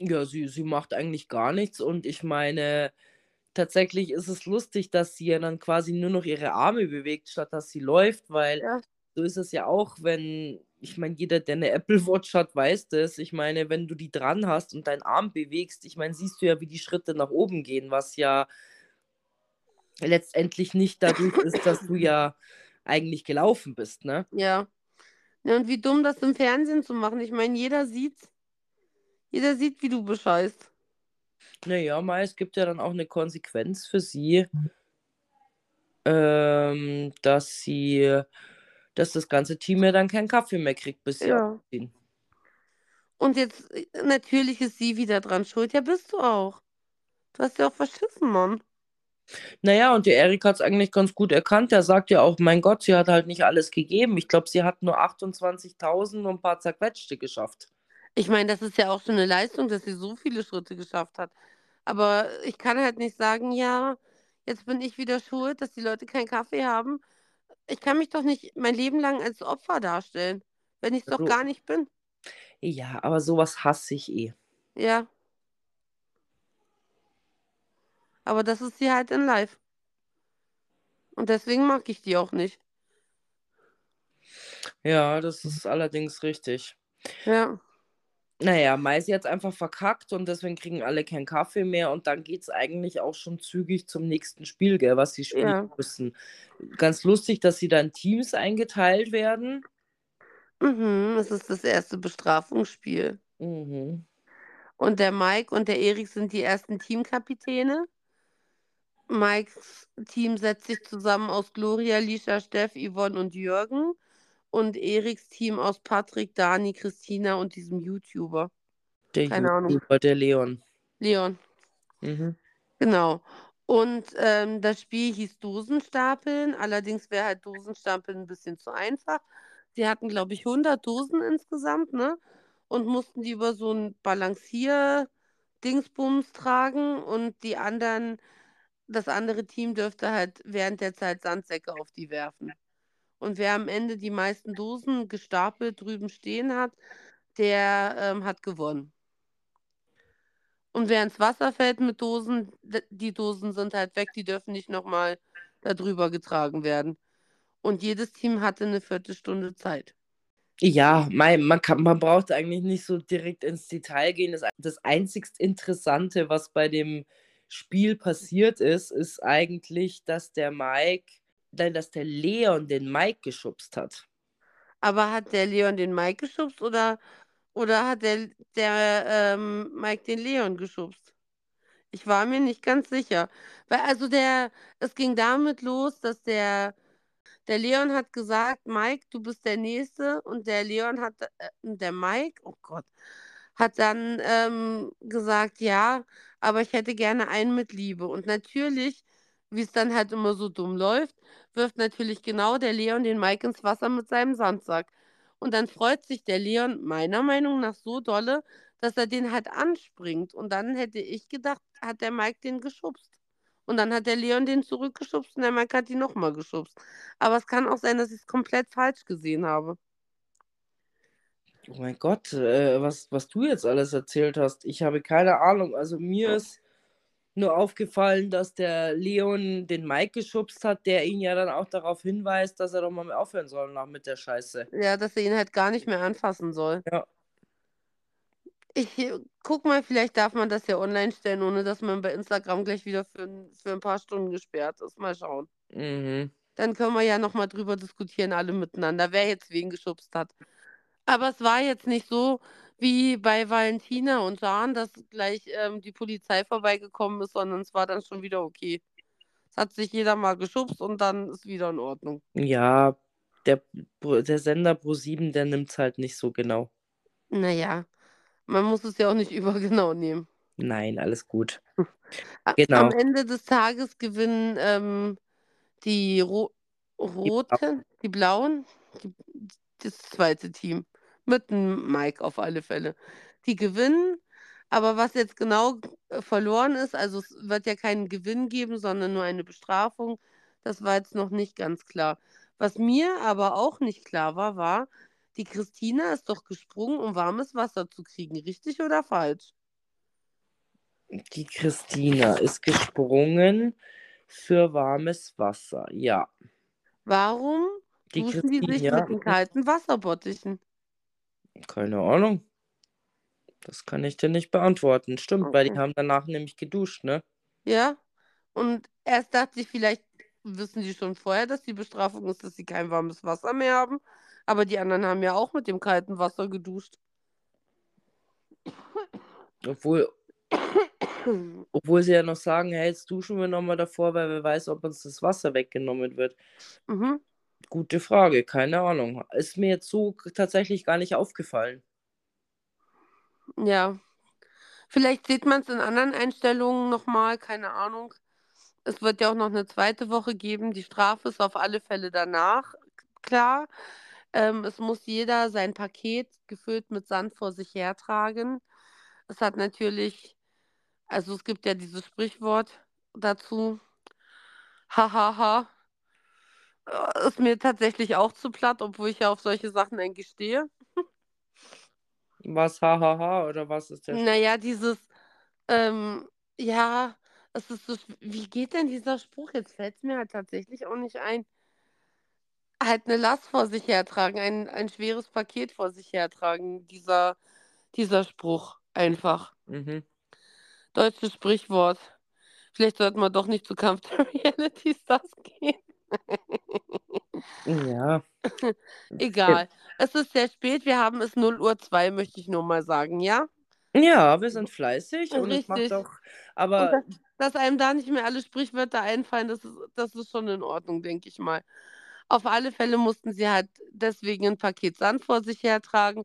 Ja, sie sie macht eigentlich gar nichts und ich meine, tatsächlich ist es lustig, dass sie ja dann quasi nur noch ihre Arme bewegt, statt dass sie läuft, weil Ja. so ist es ja auch, wenn ich meine, jeder, der 'ne Apple Watch hat, weiß das. Ich meine, wenn du die dran hast und deinen Arm bewegst, ich meine, siehst du ja, wie die Schritte nach oben gehen, was ja letztendlich nicht dadurch ist, dass du ja eigentlich gelaufen bist, ne? Ja. Ja, und wie dumm, das im Fernsehen zu machen. Ich meine, jeder sieht's. Jeder sieht, wie du bescheißt. Na ja, mei, es gibt ja dann auch 'ne Konsequenz für sie. ähm, dass sie dass das ganze Team ja dann keinen Kaffee mehr kriegt, bis sie Ja. ausziehen. Und jetzt, äh, natürlich ist sie wieder dran schuld. Ja, bist du auch. Du hast ja auch verschissen, Mann. Naja, und der Erik hat es eigentlich ganz gut erkannt. Der sagt ja auch, mein Gott, sie hat halt nicht alles gegeben. Ich glaube, sie hat nur 28.000 und ein paar zerquetschte geschafft. Ich meine, das ist ja auch schon eine Leistung, dass sie so viele Schritte geschafft hat. Aber ich kann halt nicht sagen, ja, jetzt bin ich wieder schuld, dass die Leute keinen Kaffee haben. Ich kann mich doch nicht mein Leben lang als Opfer darstellen, wenn ich es doch So. gar nicht bin. Ja, aber sowas hasse ich eh. Ja. Aber das ist sie halt in live. Und deswegen mag ich die auch nicht. Ja, das ist allerdings richtig. Ja. Naja, Maisi hat es einfach verkackt und deswegen kriegen alle keinen Kaffee mehr und dann geht es eigentlich auch schon zügig zum nächsten Spiel, gell, was sie spielen Ja. müssen. Ganz lustig, dass sie dann Teams eingeteilt werden. Mhm, es ist das erste Bestrafungsspiel. Mhm. Und der Mike und der Erik sind die ersten Teamkapitäne. Mikes Team setzt sich zusammen aus Gloria, Lisha, Steff, Yvonne und Jürgen. Und Eriks Team aus Patrick, Dani, Christina und diesem YouTuber. Der Keine Ahnung. YouTuber, der Leon. Leon. Mhm. Genau. Und ähm, das Spiel hieß Dosenstapeln. Allerdings wäre halt Dosenstapeln ein bisschen zu einfach. Sie hatten, glaube ich, 100 Dosen insgesamt, ne? Und mussten die über so ein Balancier-Dingsbums tragen. Und die anderen, das andere Team dürfte halt während der Zeit Sandsäcke auf die werfen. Und wer am Ende die meisten Dosen gestapelt drüben stehen hat, der ähm, hat gewonnen. Und wer ins Wasser fällt mit Dosen, die Dosen sind halt weg, die dürfen nicht nochmal darüber getragen werden. Und jedes Team hatte eine Viertelstunde Zeit. Ja, mein, man, kann, man braucht eigentlich nicht so direkt ins Detail gehen. Das, das einzigst Interessante, was bei dem Spiel passiert ist, ist eigentlich, dass der Mike, nein, dass der Leon den Mike geschubst hat. Aber hat der Leon den Mike geschubst oder, oder hat der, der ähm, Mike den Leon geschubst? Ich war mir nicht ganz sicher. Weil also der, es ging damit los, dass der, der Leon hat gesagt, Mike, du bist der Nächste. Und der Leon hat, äh, der Mike, oh Gott, hat dann ähm, gesagt, ja, aber ich hätte gerne einen mit Liebe. Und natürlich, wie es dann halt immer so dumm läuft, wirft natürlich genau der Leon den Mike ins Wasser mit seinem Sandsack. Und dann freut sich der Leon meiner Meinung nach so dolle, dass er den halt anspringt. Und dann hätte ich gedacht, hat der Mike den geschubst. Und dann hat der Leon den zurückgeschubst und der Mike hat ihn nochmal geschubst. Aber es kann auch sein, dass ich es komplett falsch gesehen habe. Oh mein Gott, äh, was, was du jetzt alles erzählt hast. Ich habe keine Ahnung. Also mir ist nur aufgefallen, dass der Leon den Mike geschubst hat, der ihn ja dann auch darauf hinweist, dass er doch mal aufhören soll nach mit der Scheiße. Ja, dass er ihn halt gar nicht mehr anfassen soll. Ja. Ich guck mal, vielleicht darf man das ja online stellen, ohne dass man bei Instagram gleich wieder für, ein- für ein paar Stunden gesperrt ist. Mal schauen. Mhm. Dann können wir ja nochmal drüber diskutieren, alle miteinander, wer jetzt wen geschubst hat. Aber es war jetzt nicht so wie bei Valentina und Jan, dass gleich ähm, die Polizei vorbeigekommen ist, sondern es war dann schon wieder okay. Es hat sich jeder mal geschubst und dann ist wieder in Ordnung. Ja, der, Pro- der Sender Pro7, der nimmt es halt nicht so genau. Naja, man muss es ja auch nicht übergenau nehmen. Nein, alles gut. Genau. Am Ende des Tages gewinnen ähm, die Ro Roten, die Blauen, die, das zweite Team. Mit dem Mike auf alle Fälle. Die gewinnen, aber was jetzt genau äh, verloren ist, also es wird ja keinen Gewinn geben, sondern nur eine Bestrafung, das war jetzt noch nicht ganz klar. Was mir aber auch nicht klar war, war, die Christina ist doch gesprungen, um warmes Wasser zu kriegen. Richtig oder falsch? Die Christina ist gesprungen für warmes Wasser. Ja. Warum Die duschen die sich Christina. mit den kalten Wasserbottichen? Keine Ahnung. Das kann ich dir nicht beantworten. Stimmt, weil die Okay. haben danach nämlich geduscht, ne? Ja? Und erst dachte ich, vielleicht wissen die schon vorher, dass die Bestrafung ist, dass sie kein warmes Wasser mehr haben. Aber die anderen haben ja auch mit dem kalten Wasser geduscht. Obwohl, Obwohl sie ja noch sagen, hey, jetzt duschen wir nochmal davor, weil wer weiß, ob uns das Wasser weggenommen wird. Mhm. Gute Frage, keine Ahnung. Ist mir jetzt so tatsächlich gar nicht aufgefallen. Ja. Vielleicht sieht man es in anderen Einstellungen nochmal, keine Ahnung. Es wird ja auch noch eine zweite Woche geben. Die Strafe ist auf alle Fälle danach, klar. Ähm, es muss jeder sein Paket gefüllt mit Sand vor sich hertragen. Es hat natürlich, also es gibt ja dieses Sprichwort dazu. Hahaha. Äh, Ist mir tatsächlich auch zu platt, obwohl ich ja auf solche Sachen eigentlich stehe. Was, hahaha, oder was ist Spruch? Naja, dieses, ähm, ja, es ist so, wie geht denn dieser Spruch? Jetzt fällt es mir halt tatsächlich auch nicht ein. Halt eine Last vor sich hertragen, ein, ein schweres Paket vor sich hertragen, dieser, dieser Spruch einfach. Mhm. Deutsches Sprichwort. Vielleicht sollten wir doch nicht zu Kampf der Reality Stars gehen. Ja. Egal. Es ist sehr spät, wir haben es 0 Uhr 2, möchte ich nur mal sagen, ja? Ja, wir sind fleißig und es macht Richtig. auch, aber Dass einem da nicht mehr alle Sprichwörter einfallen, das ist, das ist schon in Ordnung, denke ich mal. Auf alle Fälle mussten sie halt deswegen ein Paket Sand vor sich hertragen.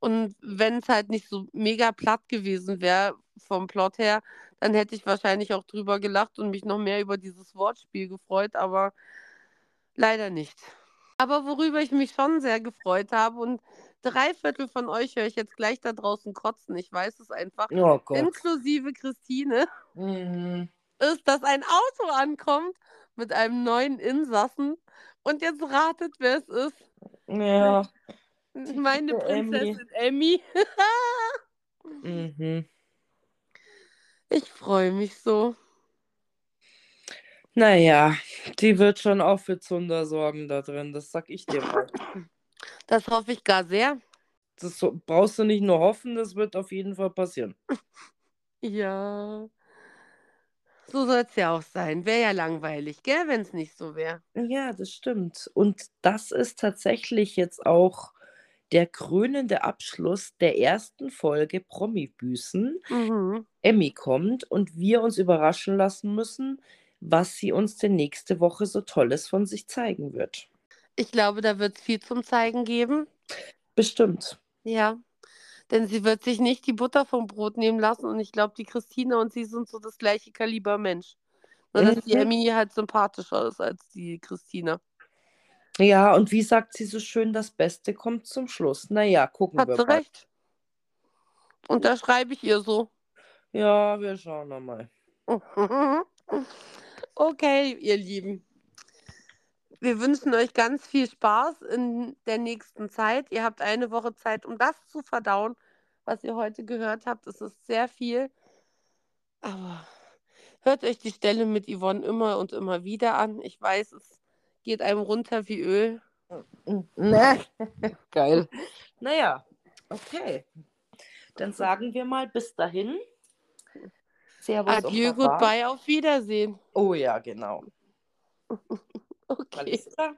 Und wenn es halt nicht so mega platt gewesen wäre vom Plot her, dann hätte ich wahrscheinlich auch drüber gelacht und mich noch mehr über dieses Wortspiel gefreut, aber leider nicht. Aber worüber ich mich schon sehr gefreut habe und drei Viertel von euch höre ich jetzt gleich da draußen kotzen, ich weiß es einfach, oh inklusive Christine, Mhm. ist, dass ein Auto ankommt mit einem neuen Insassen und jetzt ratet, wer es ist. Ja. Meine. Prinzessin Emmy. Mhm. Ich freue mich so. Naja, die wird schon auch für Zunder sorgen da drin, das sag ich dir mal. Das hoffe ich gar sehr. Das brauchst du nicht nur hoffen, das wird auf jeden Fall passieren. Ja. So soll es ja auch sein. Wäre ja langweilig, gell, wenn es nicht so wäre. Ja, das stimmt. Und das ist tatsächlich jetzt auch der krönende Abschluss der ersten Folge Promi-Büßen. Mhm. Emmy kommt und wir uns überraschen lassen müssen, was sie uns denn nächste Woche so Tolles von sich zeigen wird. Ich glaube, da wird es viel zum Zeigen geben. Bestimmt. Ja. Denn sie wird sich nicht die Butter vom Brot nehmen lassen. Und ich glaube, die Christina und sie sind so das gleiche Kaliber Mensch. Nur, dass die Mhm. Emmy halt sympathischer ist als die Christina. Ja, und wie sagt sie so schön, das Beste kommt zum Schluss. Naja, gucken Hat wir sie mal. recht. Und da schreibe ich ihr so. Ja, wir schauen noch mal. Okay, ihr Lieben. Wir wünschen euch ganz viel Spaß in der nächsten Zeit. Ihr habt eine Woche Zeit, um das zu verdauen, was ihr heute gehört habt. Es ist sehr viel. Aber hört euch die Stelle mit Yvonne immer und immer wieder an. Ich weiß, es geht einem runter wie Öl. Ne? Geil. Naja, okay. Dann sagen wir mal bis dahin. Servus. Adieu, goodbye, auf Wiedersehen. Oh ja, genau. Okay, Alles klar.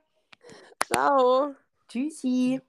ciao. Tschüssi.